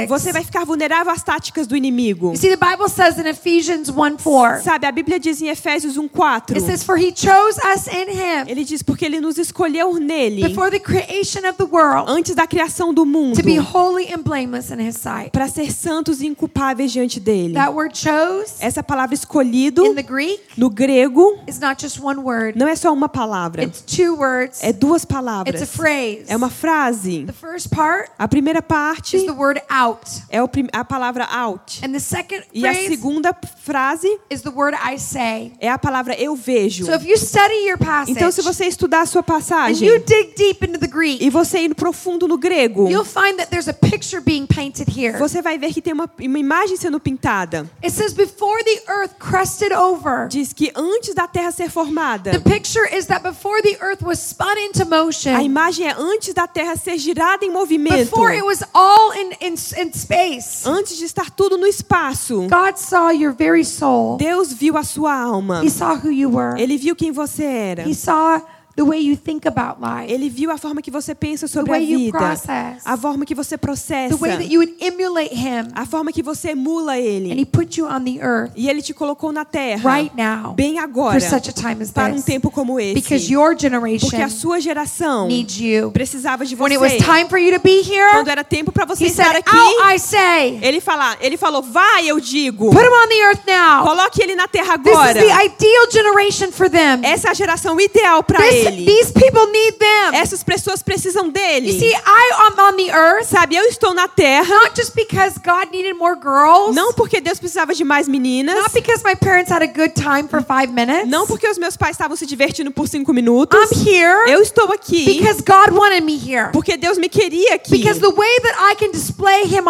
você vai ficar vulnerável às táticas do inimigo. See, the Bible says in Ephesians 1 4, Sabe, a Bíblia diz em Efésios 1:4. it says, For he chose us in him Ele diz porque ele nos escolheu nele before the creation of the world antes da criação do mundo to be holy and blameless in his sight. para ser santos e inculpáveis diante dele. That word chose Essa palavra escolhido in the Greek no grego is not just one word, não é só uma palavra, it's two words, é duas it's palavras. a phrase. É uma frase. The first part A primeira parte is the word out, é a palavra out. and the second E a segunda frase is the word I say. é a palavra eu vejo. So if you study your passage Então, se você estudar a sua passagem you dig deep into the Greek, e você ir profundo no grego, you'll find that there's a picture being painted here. você vai ver que tem uma, uma imagem sendo pintada. It says, before the earth crusted over, Diz que antes da terra ser formada, the picture is that before the earth was spun into a motion, imagem é antes da terra ser girada em movimento, before it was all in, in, in space, antes de estar tudo no espaço. God saw your very soul. Deus viu a sua alma. He saw who you were. Ele viu quem você era. He saw the way you think about life, Ele viu a forma que você pensa sobre a vida, process, a forma que você processa, the way that you would emulate Him. a forma que você emula And ele. He put you on the earth E ele te colocou na terra, right now bem agora, for such a time as para um this. tempo como esse. Because your Porque a generation sua geração needs you. precisava de When it was você. time for you to be here, Quando era tempo para você He estar said, aqui, Out I say. ele, fala, ele falou, vai, eu digo. Put him on the earth now. Coloque ele na terra This is agora. the ideal generation for them. Essa é a geração ideal para This, ele. these people need them. Essas pessoas precisam You dele. see, I am on the earth Sabe, eu estou na terra, not just because God needed more girls, não porque Deus precisava de mais meninas, not because my parents had a good time for five minutes. não porque os meus pais estavam se divertindo por cinco minutos. I'm here Eu estou aqui because God wanted me here. porque Deus me queria aqui. Because the way that I can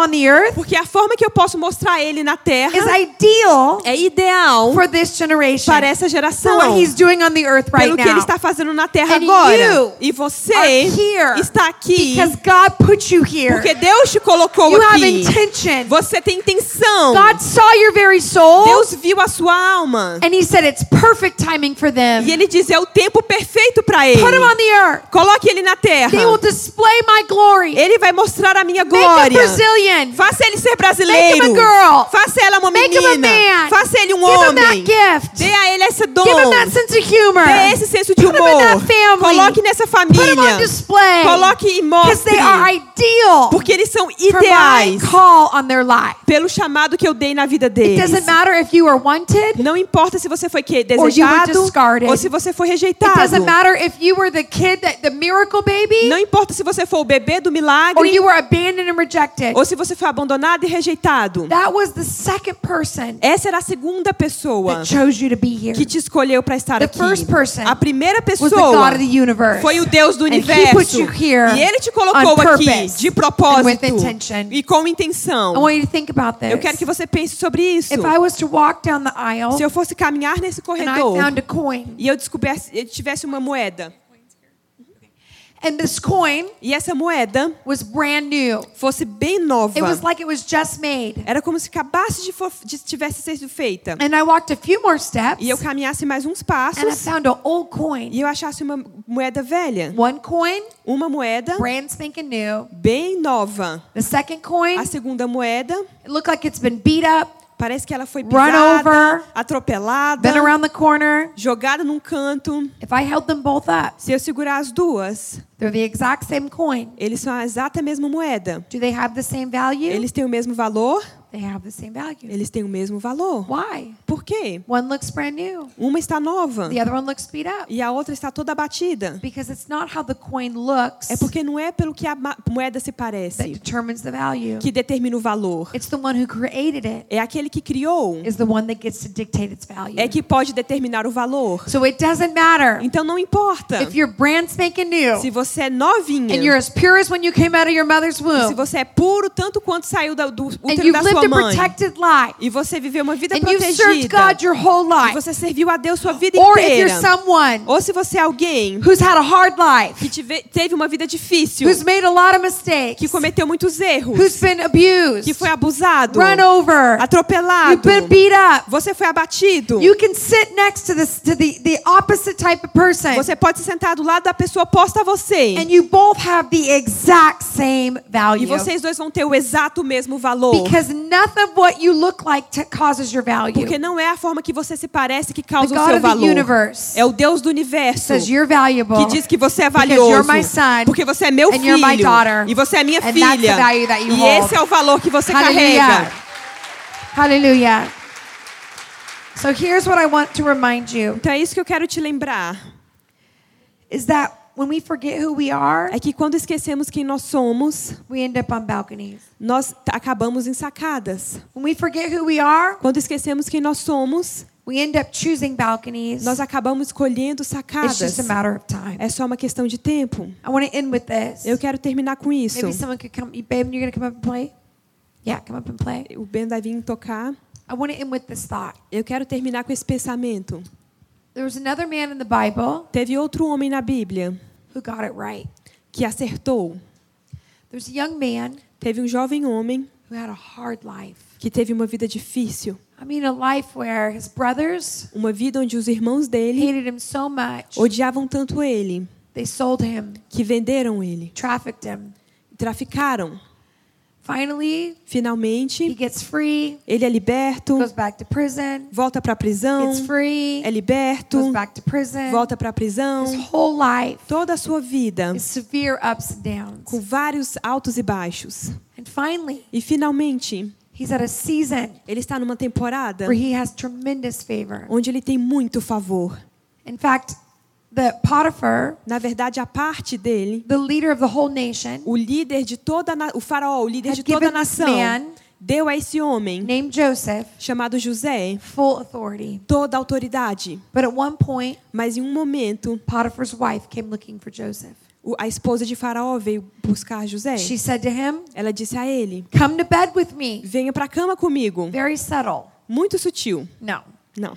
on the earth Porque a forma que eu posso mostrar ele na terra is ideal é ideal for this generation. para essa For geração. what He's doing on the earth right Pelo que ele está fazendo na terra And agora. you E você are here está aqui Because God put you here. porque Deus te colocou You have aqui. intention. Você tem intenção. God saw your very soul. Deus viu a sua alma. And He said it's perfect timing for them. E ele diz, é o tempo perfeito para ele. Put him on the earth. Coloque ele na terra. They will display my glory. Ele vai mostrar a minha Make glória. Brazilian. Faça ele ser brasileiro. Make him a girl. Faça ela uma Make him a menina. man. Faça ele um Give him that homem. gift. Dê a ele esse dom. Give him that sense of humor. Dê esse senso de Put him in humor. that family. Coloque nessa Put him on família. display. Coloque e Because mostre. they are ideal Porque eles são for my ideais call on their life. pelo chamado que eu dei na vida It deles. doesn't matter if you are wanted. Não importa se você foi que Or desejado ou se você foi It rejeitado. doesn't matter if you were the kid that the miracle baby Não importa se você foi o bebê do or milagre you were abandoned and rejected. ou se você foi abandonado e rejeitado. That was the second person Essa era a segunda pessoa that chose you to be here. que te escolheu para estar The aqui. first person A primeira Was the pessoa foi o Deus do And he put universo. E ele te colocou aqui de propósito intention. e com I intenção. want you to think about this. Eu quero que você pense sobre isso. If I was to walk down the aisle Se eu fosse caminhar nesse corredor found a coin, e eu descobrisse, eu tivesse uma moeda and this coin e essa moeda was brand new, fosse bem nova, it was like it was just made, era como se acabasse de, de tivesse sido feita. and I walked a few more steps, E eu caminhasse mais uns and I passos found an old coin. e eu achasse uma moeda velha, One coin, uma moeda brand spanking new. bem nova. The second coin, A segunda moeda it looked like it's been beat up, parece que ela foi Run pisada, over. atropelada, been around the corner. jogada num canto. If I held them both up, Se eu segurar as duas, they're the exact same coin. eles são a exata mesma moeda. Do they have the same value? Eles têm o mesmo valor? They have the same value. Eles têm o mesmo valor. Why? Por quê? One looks brand new. Uma está nova The other one looks beat up. e a outra está toda abatida. Because it's not how the coin looks É porque não é pelo que a moeda se that parece determines the value. que determina o valor. It's the one who created it É aquele que criou is the one that gets to dictate its value. é que pode determinar o valor. So it doesn't matter Então não importa if you're brand spanking new se você é novinha, and you're as pure as when you came out of your mother's se womb. você é puro tanto quanto saiu da- do útero you've da lived sua a mãe. protected life. E você viveu uma vida and protegida. God your whole e life. você serviu a Deus sua vida or if you're inteira. someone Ou se você é alguém who's had a hard life, que tive- teve uma vida difícil, who's made a lot of que mistakes, cometeu muitos erros, who's been abused, que foi abusado, run over, atropelado, you've been beat up, você foi abatido. you can sit next to this to the, the opposite type of person. Você pode se sentar do lado da pessoa oposta a você. And you both have the exact same E value. vocês dois vão ter o exato mesmo valor. Because nothing of what you look like causes your value. Porque não é a forma que você se parece que causa The o seu valor. universe É o Deus do universo says you're valuable que diz que você é valioso. you're my son Porque você é meu and you're my filho. daughter. E você é minha And that's the filha. value that you E hold. esse é o valor que você Hallelujah. carrega. Hallelujah. So here's what I want to remind you Então é isso que eu quero te lembrar. is that when we forget who we are, É que quando esquecemos quem nós somos, we end up on balconies. nós acabamos em sacadas. When we forget who we are, Quando esquecemos quem nós somos, we end up choosing balconies. nós acabamos escolhendo It's sacadas. just a matter of time. É só uma questão de tempo. I want to end with this. Eu quero terminar com isso. Maybe someone could come. Babe, you're to come up and play? Yeah, come up and play. O Ben vai vir tocar. I want to end with this thought. Eu quero terminar com esse pensamento. There was another man in the Bible Teve outro homem na Bíblia who got it right. que acertou. There's a young man Teve um jovem homem who had a hard life. que teve uma vida difícil. I mean, a life where his brothers Uma vida onde os irmãos dele hated him so much, odiavam tanto ele they sold him, que venderam ele, trafficked him. traficaram. Finally, he Finalmente, gets free, ele é liberto, goes back to prison, volta para a prisão, gets free, é liberto, goes back to prison. volta para a prisão. His whole life Toda a sua vida is severe ups and downs. com vários altos e baixos. And finally, E finalmente, he's at a season ele está numa temporada where he has tremendous favor. onde ele tem muito favor. In fact, the Potiphar, Na verdade, a parte dele, the leader of the whole nation, o líder de toda o faraó, o líder de toda a nação, man- deu a esse homem named Joseph, chamado José full authority. toda a autoridade. But at one point, Mas em um momento, Potiphar's wife came looking for Joseph. a esposa de Faraó veio buscar José. She said to him, Ela disse a ele: Come to bed with me. Venha para a cama comigo. Very subtle. Muito sutil. No. Não.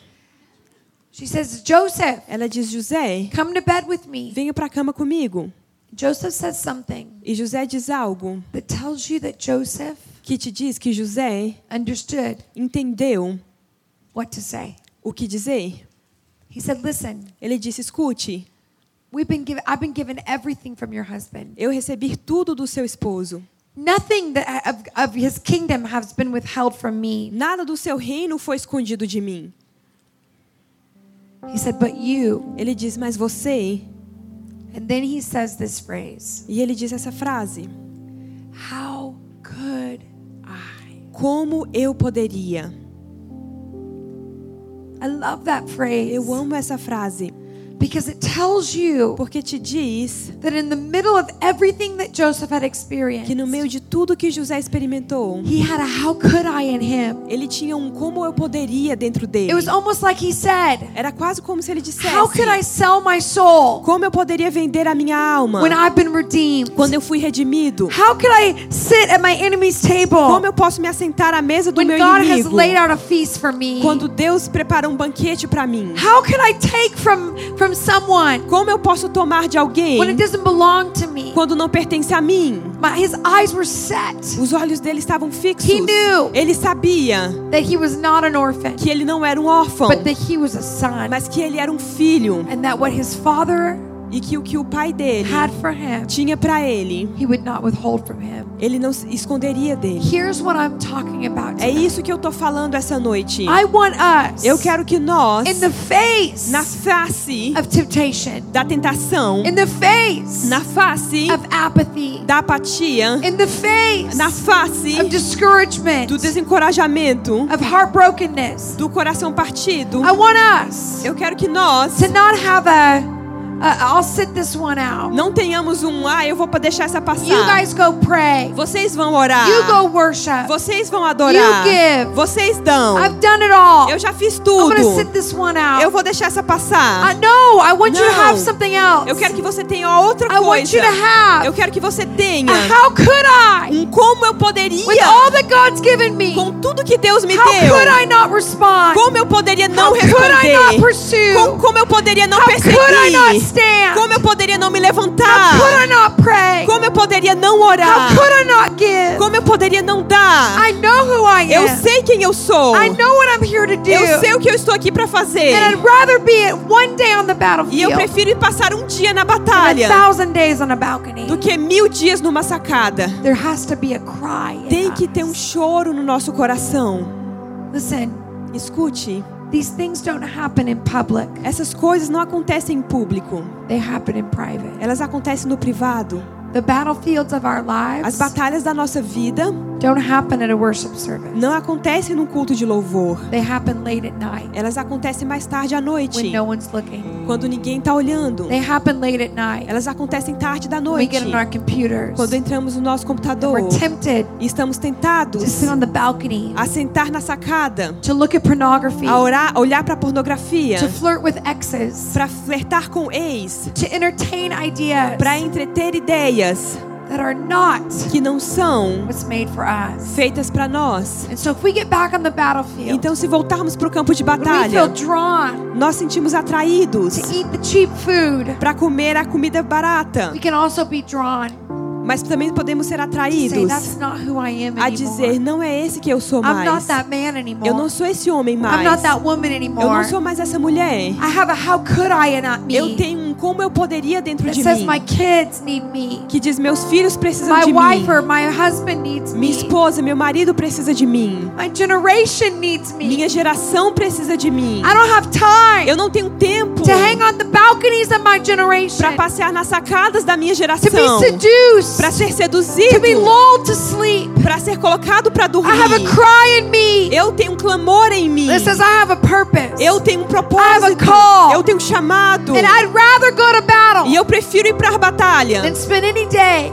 She says, Joseph, Ela diz: José, come to bed with me. venha para a cama comigo. Joseph says something E José diz algo that tells you that Joseph que te diz que José understood entendeu what to say. o que dizer. He said, Listen, Ele disse: Escute, we've been given, I've been given everything from your husband. eu recebi tudo do seu esposo. Nothing that of, of his kingdom has been withheld from me. Nada do seu reino foi escondido de mim. He said, But you. Ele diz: Mas você. And then he says this phrase E ele diz essa frase: How could I? Como eu poderia? I love that phrase Eu amo essa frase, because it tells you porque te diz that in the middle of everything that Joseph had que experienced, no meio de tudo que José experimentou, he had a how could I in him. ele tinha um como eu poderia dentro dele. It was almost like he said, Era quase como se ele dissesse: How could I sell my soul Como eu poderia vender a minha alma when I've been redeemed? quando eu fui redimido? How could I sit at my enemy's table Como eu posso me assentar à mesa do when meu God has inimigo laid out a feast for me? quando Deus prepara um banquete para mim? How could I take from from someone Como eu posso tomar de alguém when it doesn't belong to me? quando não pertence a mim? My, his eyes were set Os olhos dele estavam fixos. He knew. Ele sabia that he was not an orphan, que ele não era um órfão, but that he was a son, mas que ele era um filho and that what his father e que o que o pai dele him, tinha para ele, he would not withhold from him. ele não esconderia dele. Here's what I'm talking about. É isso que eu tô falando essa noite. I want us Eu quero que nós, in the face na face of temptation, da tentação, na face of apathy, da apatia, na face do desencorajamento, of heartbrokenness. do coração partido. I want us Eu quero que nós to not have a, a I'll sit this one out. não tenhamos um, ah, eu vou deixar essa You passar. guys go pray. Vocês vão orar. You go worship. Vocês vão adorar. You give. Vocês dão. I've done it all. Eu já fiz I'm tudo. gonna sit this one out. Eu vou deixar essa passar. I know. I want you to Não. have something else. Eu quero que você tenha outra I want you coisa. to have. Eu quero que você tenha a how could I? um como eu poderia With all that God's given me, com tudo que Deus me how deu. could I not respond? Como eu poderia não How could I not responder? pursue? Como, como eu poderia não How perseguir? Stand? Como eu poderia não me How levantar? could I not pray? Como eu poderia não orar? How could I not give? Como eu poderia não dar? I know who I Eu am. sei quem eu sou. I know what I'm here to do. Eu sei o que eu estou aqui para fazer. And I'd rather be one day on the E eu battlefield prefiro ir passar um dia na than a batalha thousand days on a balcony. do que mil dias numa sacada. There has to be a cry. Tem que ter um choro no nosso coração. Listen, Escute, these things don't happen in public. essas coisas não acontecem em público. They happen in private. Elas acontecem no privado. The battlefields of our As lives batalhas da nossa vida don't happen at a worship service. não acontecem num culto de louvor. They happen late at night Elas acontecem mais tarde à noite, when no one's looking. quando ninguém está olhando. They happen late at night Elas acontecem tarde da when we noite, get on our computers. quando entramos no nosso computador We're tempted e estamos to tentados sit on the balcony, a sentar na sacada, to look at pornography, a orar, olhar para pornografia, to flirt with exes, para flertar com ex, to entertain ideas para entreter ideias that are not que não são what's made for us. feitas para nós. And so if we get back on the battlefield, Então, se voltarmos para o campo de when we feel batalha, drawn nós sentimos atraídos para comer a comida barata, we can also be drawn mas também podemos ser atraídos a dizer: não é esse que eu sou I'm not mais. that man anymore. Eu não sou esse homem I'm mais. not that woman Eu não sou mais essa mulher. I have a how could I and not me. Eu tenho um como eu poderia dentro de says mim my kids need me. que diz meus filhos precisam My de wife mim. or my husband needs me. Minha esposa, meu marido precisa de mim. My generation needs me. Minha geração precisa de mim. I don't have time Eu não tenho tempo to hang on the balconies of my generation. para passear nas sacadas da minha to geração, be seduced. Para ser to be seduzido, lulled to sleep. para ser colocado para I have a dormir. cry in me Eu tenho um clamor em mim. says I have a purpose. Eu tenho um I have a propósito. call. Eu tenho um chamado. and I'd rather go to battle E eu prefiro ir para a batalha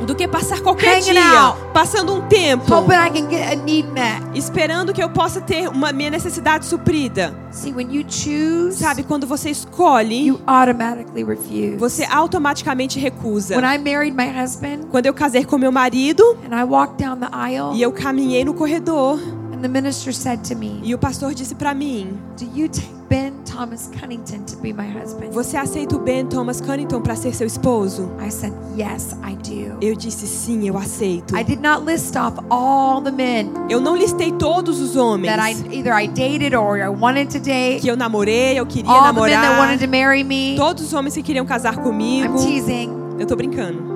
do que passar qualquer dia out. passando um tempo hoping I can get a need met. esperando que eu possa ter uma minha necessidade suprida. See, when you choose, Sabe, quando você escolhe, you automatically refuse. você automaticamente recusa. When I married my husband Quando eu casei com meu marido and I walked down the aisle, e eu caminhei no corredor and the minister said to me, e o pastor disse para mim: Do you take Ben Thomas Cunnington to be my husband? "Você aceita o Ben Thomas Cunnington para ser seu esposo?" I said, Yes, I do. Eu disse: "Sim, eu aceito." I did not list off all the men Eu não listei todos os homens that I either I dated or I wanted to date. que eu namorei, eu queria All namorar. wanted to marry me. Todos os homens que queriam casar I'm comigo. teasing. Eu tô brincando.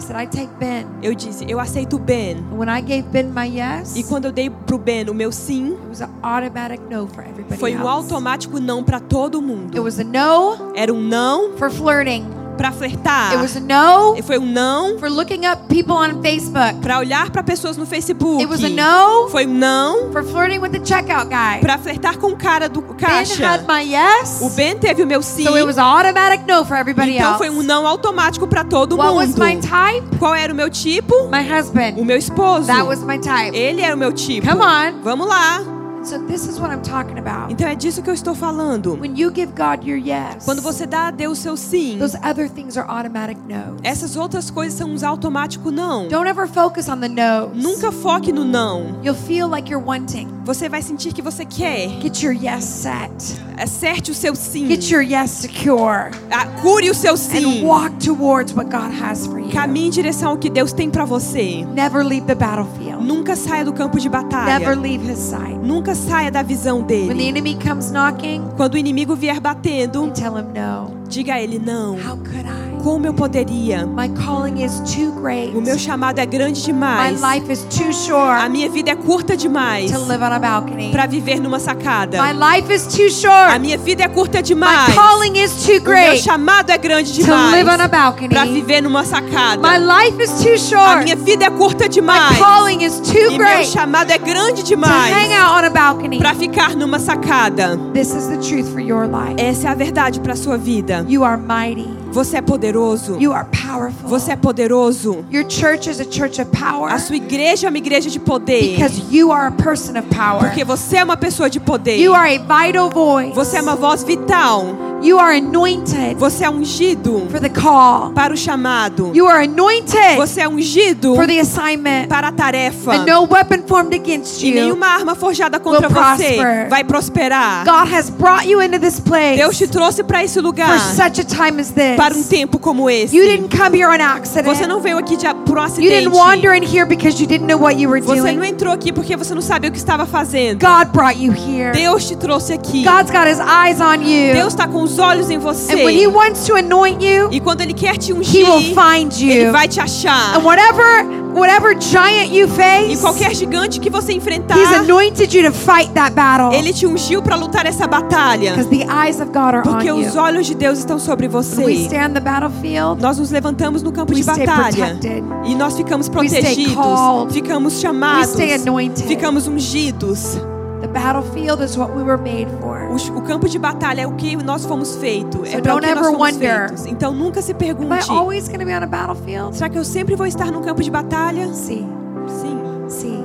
I said, I take Ben. Eu disse: "Eu aceito Ben." And when I gave Ben my yes, E quando eu dei pro Ben o meu sim, it was an automatic no for everybody foi um else. automático não para todo It mundo. was a no Era um não for flirting. Para flertar. It was a no Foi um não for looking up people on Facebook. para olhar para pessoas no Facebook. It was a no Foi um não for flirting with the checkout guy. para flertar com o cara do Ben caixa. had my yes, O Ben teve o meu sim. so it was an automatic no for everybody Então else. foi um não automático para todo What was mundo. my type? Qual era o meu tipo? My husband. O meu esposo. That was my type. Ele era o meu tipo. Come on. Vamos lá. So this is what I'm talking about. Então é disso que eu estou falando. When you give God your yes, Quando você dá a Deus seu sim, those other things are automatic no. essas outras coisas são uns automáticos não. Don't ever focus on the no's. Nunca foque no não. You'll feel like you're wanting. Você vai sentir que você quer. Get your yes set. Acerte o seu sim. Get your yes secure. Ah, Cure o seu And sim. walk towards what God has for you. Caminhe em direção ao que Deus tem para você. Never leave the battlefield. Nunca saia do campo de Never batalha. leave his sight. Nunca saia da visão When the dele. enemy comes knocking, Quando o inimigo vier batendo, you tell him no. diga a ele não. How could I? Como eu poderia? My calling is too great. O meu chamado é grande My demais. life is too A minha vida é curta demais to live on a balcony. para viver numa sacada. My life is too A minha vida é curta My demais. calling is too O meu chamado é grande to live on a demais balcony. para viver numa sacada. My life is too A minha vida é curta My demais. calling is too E meu chamado é grande to hang demais out on a balcony. para ficar numa sacada. This is the truth for your life. Essa é a verdade para sua vida. You are mighty. Você é poderoso. You are powerful. Você é poderoso. Your church is a church of power A sua igreja é uma igreja de poder. because you are a person of power. Porque você é uma pessoa de poder. You are a vital voice. Você é uma voz vital. You are anointed Você é ungido for the call. para o chamado. You are anointed Você é ungido for the assignment. para a tarefa. And no weapon formed against E you. nenhuma arma forjada contra will você prosper. vai prosperar. God has brought you into this place Deus te trouxe para esse for lugar such a time as this. para um tempo como esse. You didn't come here on accident. Você não veio aqui de, por um You acidente. didn't wander in here because you didn't know what you were Você não doing. entrou aqui porque você não sabia o que estava fazendo. God brought you here. Deus te trouxe aqui. God's got his eyes on you. Deus está com os olhos em você. And when he wants to anoint you, E quando Ele quer te he ungir, will find Ele you. vai te achar. And whatever whatever giant you E face, qualquer gigante que você enfrentar, he's anointed you to fight that battle. Ele te ungiu para lutar essa batalha. Because the eyes of God are on Porque you. os olhos de Deus estão sobre When we você. stand the battlefield, Nós nos levantamos no campo We de stay batalha. protected. E nós ficamos We stay protegidos. Ficamos we chamados. stay anointed. Ficamos ungidos. The battlefield is what we were made for. O, o campo de batalha é o que nós fomos feitos. So é para o don't que nós ever fomos wonder. feitos. Então nunca se Am I pergunte: always be on a battlefield? será que eu sempre vou estar no campo de batalha? See, Sim. see.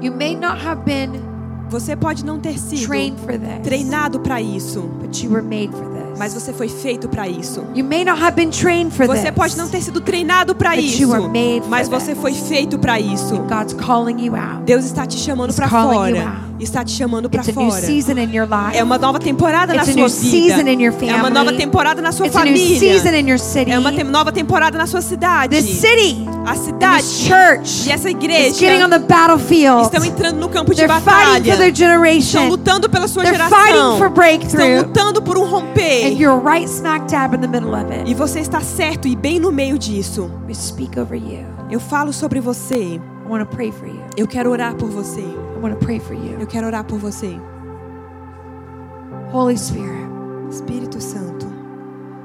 You may not have been Você pode não ter sido trained for this, treinado para isso, but you were made for this. mas você foi feito para isso. You may not have been trained for Você this. pode não ter sido treinado para But isso, you were made for mas você this. foi feito para isso. God's calling you out. Deus está te chamando para fora. Está te chamando para fora. season in your life. É uma nova temporada na It's a sua new vida. season in your É uma nova temporada na sua It's família. season in your city. É uma te- nova temporada na sua cidade. City, A cidade church e essa igreja estão entrando no campo de They're batalha. their Estão lutando pela sua They're geração. Estão lutando por um romper. And you're right smack dab in the middle of it. E você está certo e bem no meio disso. We speak over you. Eu falo sobre você. I want to pray for you. Eu quero orar por você. I want to pray for you. Eu quero orar por você. Holy Spirit. Espírito Santo.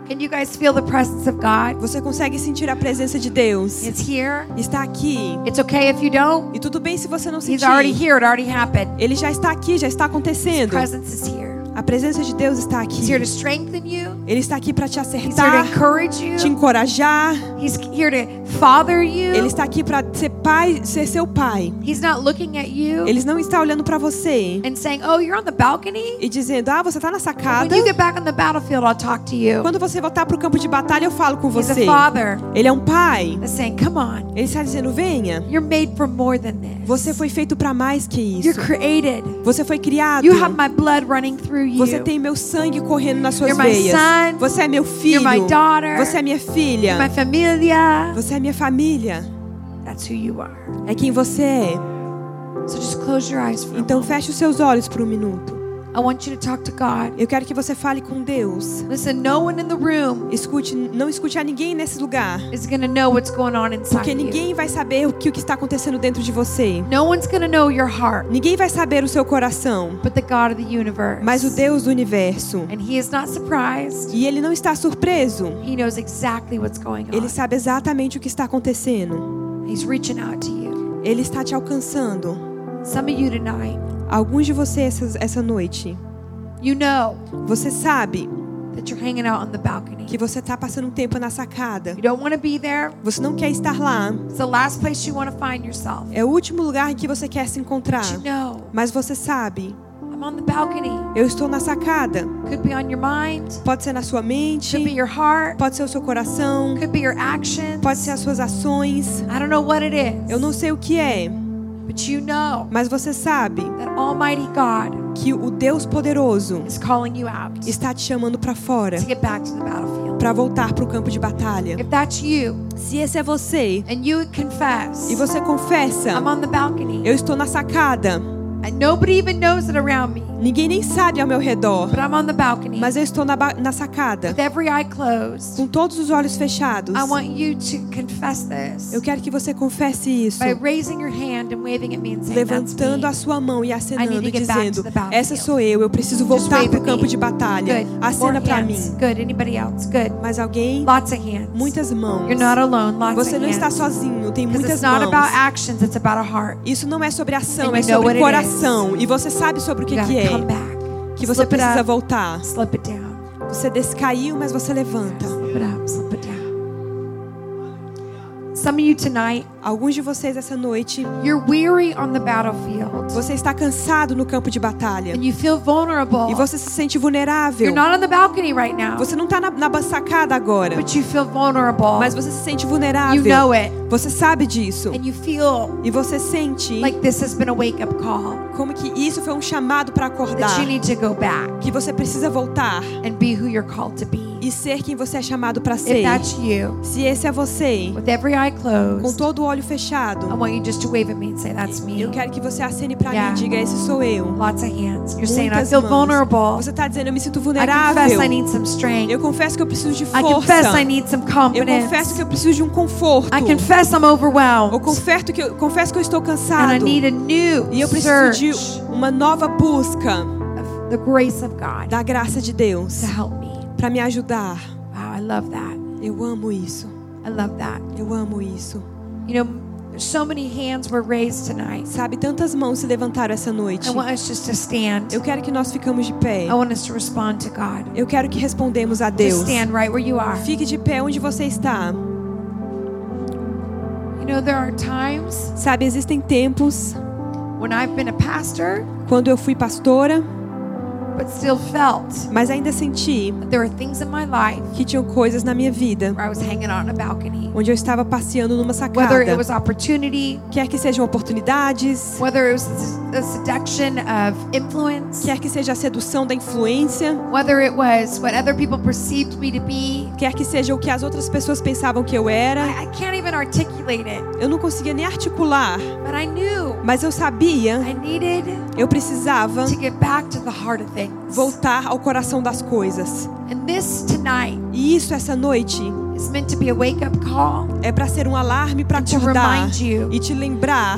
Can you guys feel the presence of God? Você consegue sentir a presença de Deus? It's here. Está aqui. It's okay if you don't. E tudo bem se você não He's sentir. already here. It already happened. Ele já está aqui, já está His acontecendo. presence is here. A presença de Deus está He's aqui. here to strengthen you. Ele está aqui para te He's here to acertar, te encorajar. He's here to father you. Ele está aqui para ser pai, ser seu pai. He's not looking at you Ele não está olhando para você and saying, "Oh, you're on the balcony." e dizendo: "Ah, você está na When sacada". you get back on the battlefield, I'll talk to you. Quando você voltar para o campo de batalha, eu falo com He's a você. father Ele é um pai. saying, "Come on, Ele está dizendo: "Venha. you're made for more than this. Você foi feito para mais que You're isso. created. Você foi criado. You have my blood running through you. Você tem meu sangue correndo nas suas veias. Você é meu filho. Você é minha filha. Você é minha família. É quem você é. Então feche os seus olhos por um minuto. I want you to talk to God. Eu quero que você fale com Deus. Listen, no one in the room Escute, não escute a ninguém nesse lugar, is to know what's going on inside porque you. ninguém vai saber o que, o que está acontecendo dentro de você. No one's to know your heart, Ninguém vai saber o seu coração, but the God of the universe. mas o Deus do universo. And he is not surprised. E ele não está surpreso. He knows exactly what's going Ele on. sabe exatamente o que está acontecendo. He's reaching out to you. Ele está te alcançando. Some of you tonight, Alguns de vocês essa, essa noite, you know você sabe that you're hanging out on the balcony. que você está passando um tempo na sacada. You don't want to be there. Você não quer estar lá. It's the last place you want to find yourself. É o último lugar em que você quer se encontrar. But you know, Mas você sabe, I'm on the balcony. eu estou na sacada. Could be on your mind, Pode ser na sua mente, could be your heart, pode ser o seu coração, could be your actions. pode ser as suas ações. I don't know what it is. Eu não sei o que é, mas você sabe that Almighty God que o Deus poderoso está te chamando para fora, para voltar para o campo de batalha. If that's you Se esse é você and you would confess, e você confessa, I'm on the balcony eu estou na sacada, and nobody even knows it around me, ninguém nem sabe ao meu redor, but I'm on the balcony mas eu estou na, na sacada, with every eye closed. com todos os olhos fechados. I want you to confess this Eu quero que você confesse isso, by raising your hand and waving at me and saying, levantando a sua mão e acenando e dizendo. Essa sou eu, eu preciso voltar para o campo de batalha. Good. Acena para mim. Good. Anybody else? Good. Mais alguém? Lots of hands. Muitas mãos. You're not alone. Lots Você of não está hands. sozinho, tem muitas it's not about mãos. actions, it's about a heart. Isso não é sobre ação, And é sobre what E você sabe sobre o que, que é. Que você precisa voltar. Você descaiu, mas você levanta. Slip it up. Slip it down. Some of you tonight, Alguns de vocês essa noite, you're weary on the battlefield. você está cansado no campo de batalha. And you feel vulnerable. E você se sente vulnerável. You're not on the balcony right now. Você não está na, na sacada agora. But you feel vulnerable. Mas você se sente vulnerável. You know it. Você sabe disso. And you feel E você sente like this has been a wake up call. como que isso foi um chamado para That acordar. you need to go back Que você precisa voltar and be who you're called to be. e ser quem você é chamado para If ser. that's you, Se esse é você, with every eye com closed, todo o olho fechado, I want you just to wave at me and say, That's me. eu quero que você acene para Yeah. mim e diga: Esse sou eu. Lots of hands. You're saying, I feel mãos. vulnerable. Você está dizendo: Eu me sinto I vulnerável. confess I need some strength. Eu confesso que eu preciso de I força. confess I need some Eu confesso confidence. que eu preciso de um conforto. I confess I'm Eu overwhelmed. confesso que eu, confesso que eu estou And I cansado. need a new E eu preciso de uma nova busca of the grace of God da graça de Deus to help me. para me ajudar. Wow, I love that. Eu amo isso. I love that. Eu amo isso. You know, so many hands were raised tonight. Sabe, tantas mãos se levantaram essa noite. I want us just to stand. Eu quero que nós ficamos de pé. I want us to respond to God. Eu quero que respondemos a Just Deus. stand right where you are. Fique de pé onde você está. You know, there are times Sabe, existem tempos when I've been a pastor, quando eu fui pastora, but still felt mas ainda senti that there were things in my life que tinham coisas na minha vida where I was hanging on a balcony. onde eu estava passeando numa Whether it sacada. was opportunity, Quer que sejam oportunidades, whether it was the seduction of influence, quer que seja a sedução da influência, whether it was what other people perceived me to be. quer que seja o que as outras pessoas pensavam que eu era. I, I can't even articulate it, Eu não conseguia nem articular, but I knew mas eu sabia, I needed eu precisava to get back to the heart of things. Voltar ao coração das coisas. And this tonight E isso essa noite is meant to be a wake up call. é para ser um alarme para acordar e te lembrar.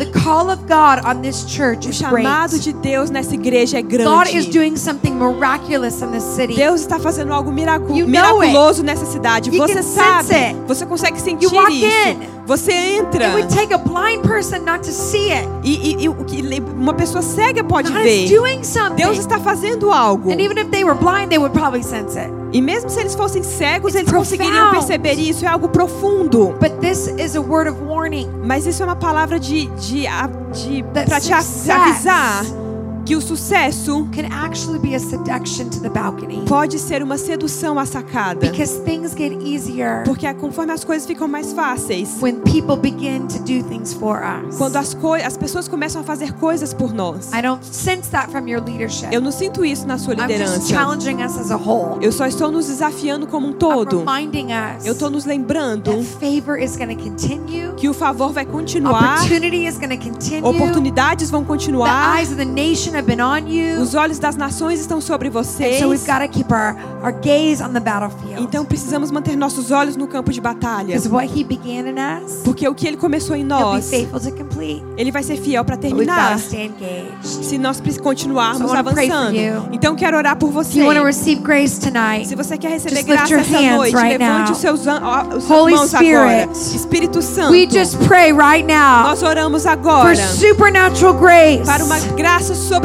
God on this church O is great. chamado de Deus nessa igreja é God is grande. doing something miraculous in this city. Deus está fazendo algo miracu- You miraculoso nessa cidade. You Você sabe. Você consegue sentir You walk isso. in. Você entra. It would take a blind person not to see it. E, e- e uma pessoa cega pode God is ver. doing something. Deus está fazendo algo. And even if they were blind, they would probably sense it. E mesmo se eles fossem cegos, It's eles conseguiriam profound. perceber isso. É algo profundo. But this is a word of warning. Mas isso é uma palavra de, de, a- de para te avisar que o sucesso Can actually be a seduction to the balcony. pode ser uma sedução à sacada. Because things get easier Porque é conforme as coisas ficam mais fáceis, when people begin to do things for us. quando as, as pessoas começam a fazer coisas por nós. I don't sense that from your leadership. Eu não sinto isso na sua I'm just liderança. challenging us as a whole. Eu só estou nos desafiando como um I'm todo. reminding us Eu estou nos lembrando that favor is going to continue. que o favor vai continuar, Opportunity is going to continue. oportunidades vão The continuar, eyes of the nation have been on you. os olhos das nações estão sobre vocês. so we've got to keep our, our gaze on the battlefield. Então precisamos manter nossos olhos no campo de batalha. Because what he began in us, Porque o que ele começou em nós, faithful to complete. ele vai ser fiel para terminar. Se nós continuarmos So for avançando. Então quero orar por você. tonight, Se você quer receber graça essa noite, right levante now. os seus, os seus Holy mãos Spirit, agora. Espírito Santo, we just pray right now nós oramos for agora supernatural grace. para uma graça sobrenatural.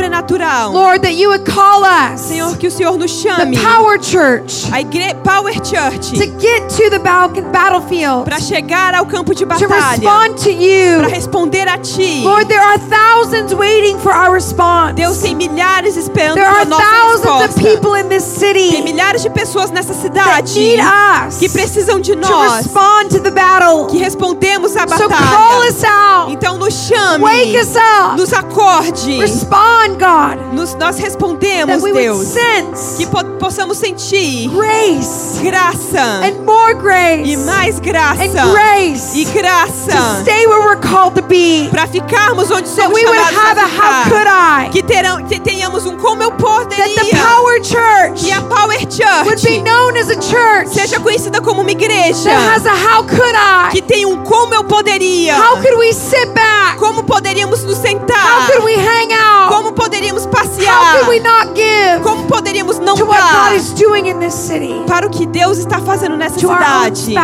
Lord, that you would call us, Senhor, que o Senhor nos the chame, Power Church, a igre Power to Church, get to the battlefield, para chegar ao campo de to batalha, respond to you. para responder a Ti. Lord, there are thousands waiting for our response. Deus tem milhares esperando There a are nossa thousands of resposta. people in this Tem city milhares de pessoas nessa cidade need us que precisam de to nós, respond to the battle. que respondemos à So call batalha. us out. Então nos chame, Wake us up. nos acorde. Respond, God. Nos, nós That respondemos, we would Deus, sense que po- possamos sentir grace graça and more grace e mais graça and grace e to graça stay where we're called to be. para ficarmos onde That somos we would chamados have a how could ficar. I. Que, terão, que tenhamos um como eu That the poderia. Power Church Que a Power would be Church known as a church seja conhecida como uma igreja that has a how could I. que tem um como eu poderia. How could we sit back? Como poderíamos nos How sentar? could we hang out? Como poderíamos passear? could we not give Como poderíamos não to what God dar is doing in this city? para o que Deus está fazendo nessa To our own cidade?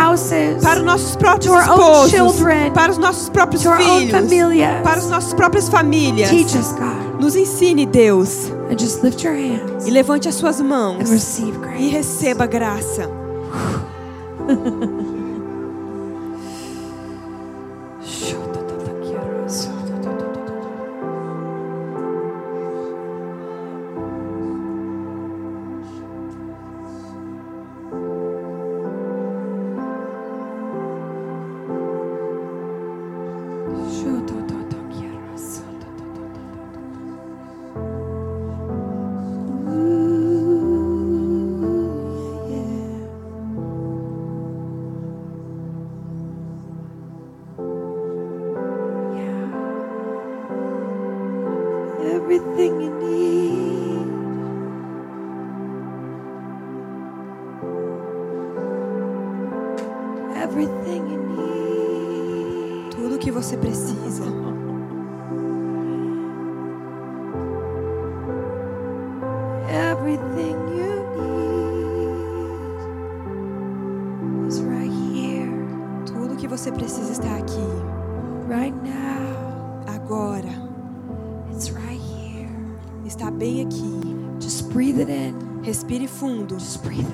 Para os nossos próprios esposos, children, para os nossos próprios to our own filhos, para as nossas próprias famílias. Teach us, God. Nos ensine, Deus, And just lift your hands e levante as suas and mãos e receba graça. (laughs) Respire fundo. Just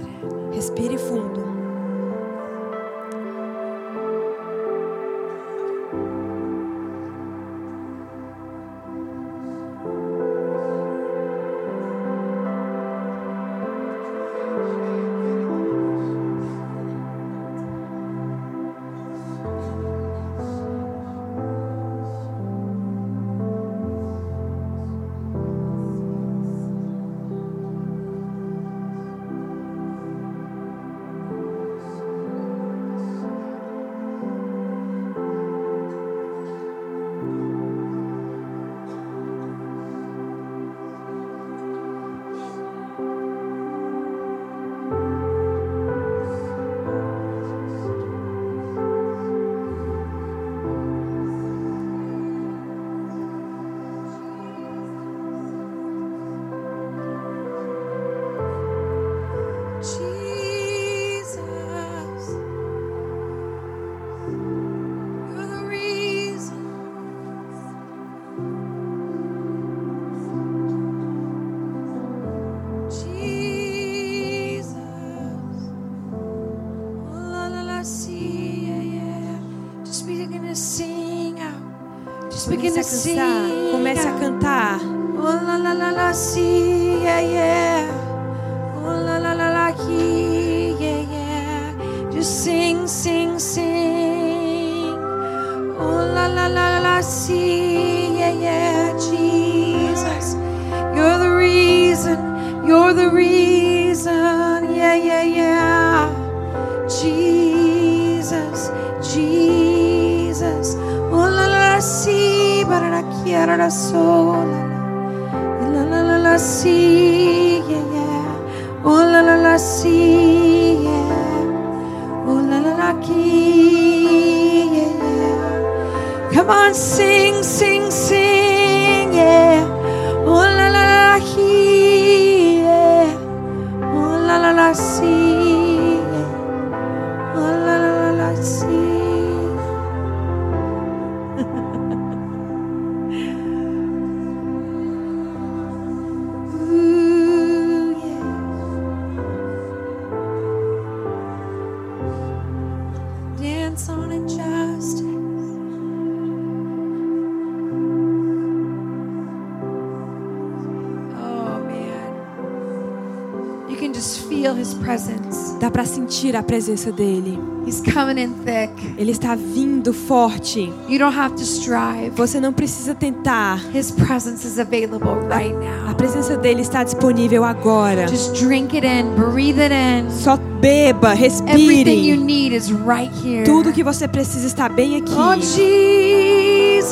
Comece a cantar. Comece a cantar. Oh la la la see, yeah, yeah. Oh la la la la, yeah, yeah. Just sing, sing. La sola. La la la la, see, yeah, yeah. Oh la la la, see, yeah. Oh la la la, key, yeah, yeah. Come on, sing, sing, sentir a presença dele. He's coming in thick. Ele está vindo forte. You don't have to strive. Você não precisa tentar. His presence is available right A now. presença dele está disponível agora. Just drink it in, breathe it in. Só beba, Everything you respire. need is right here. Tudo que você precisa está bem aqui. Oh, Jesus.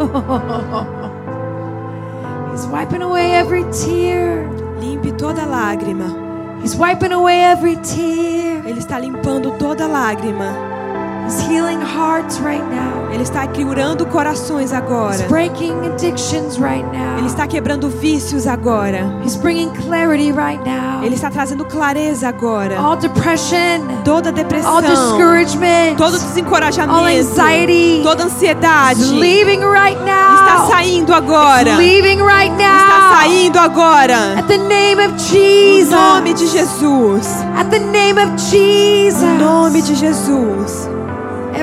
(laughs) He's wiping away every tear. Limpe toda lágrima. He's wiping away every tear. Ele está limpando toda lágrima. Ele está curando corações He's agora. Ele está quebrando vícios agora. He's bringing clarity right now. Ele está trazendo clareza agora. All depression, Toda depressão, todo all desencorajamento, toda ansiedade is leaving right está now. saindo agora. Leaving right Está saindo agora. At the name of No Jesus. nome de Jesus. At the name of Jesus. No nome de Jesus.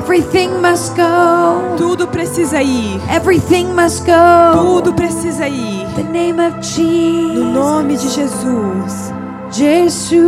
Everything must go. Tudo precisa ir. Everything must go. Tudo precisa ir. The name of Jesus. No nome de Jesus. Jesus.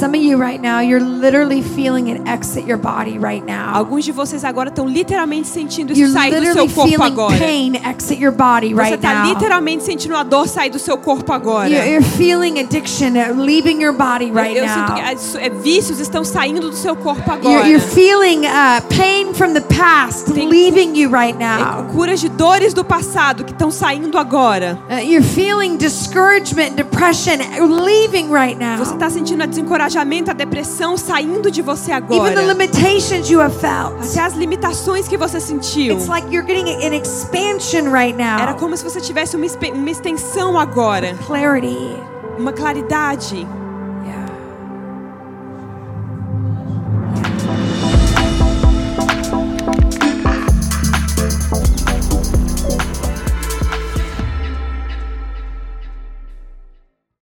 Some of you right now, you're literally feeling it exit your body right now. Alguns de vocês agora estão literalmente sentindo isso You're sair do seu corpo feeling agora. pain exit your body Você right está now. literalmente sentindo a dor sair do seu corpo agora. You're, you're feeling addiction uh, leaving your body right eu, eu sinto now. que as- é, vícios estão saindo do seu corpo You're, agora. you're feeling uh, pain from the past Tem- leaving you right É, now. curas de dores do passado que estão saindo agora. Uh, you're feeling discouragement, depression leaving right now. Você está sentindo a desencorajamento, a depressão saindo de você Even the agora. limitations you have felt. Até as limitações que você sentiu. It's like you're getting an expansion right Era now. como se você tivesse uma, uma extensão agora, Clarity. uma claridade.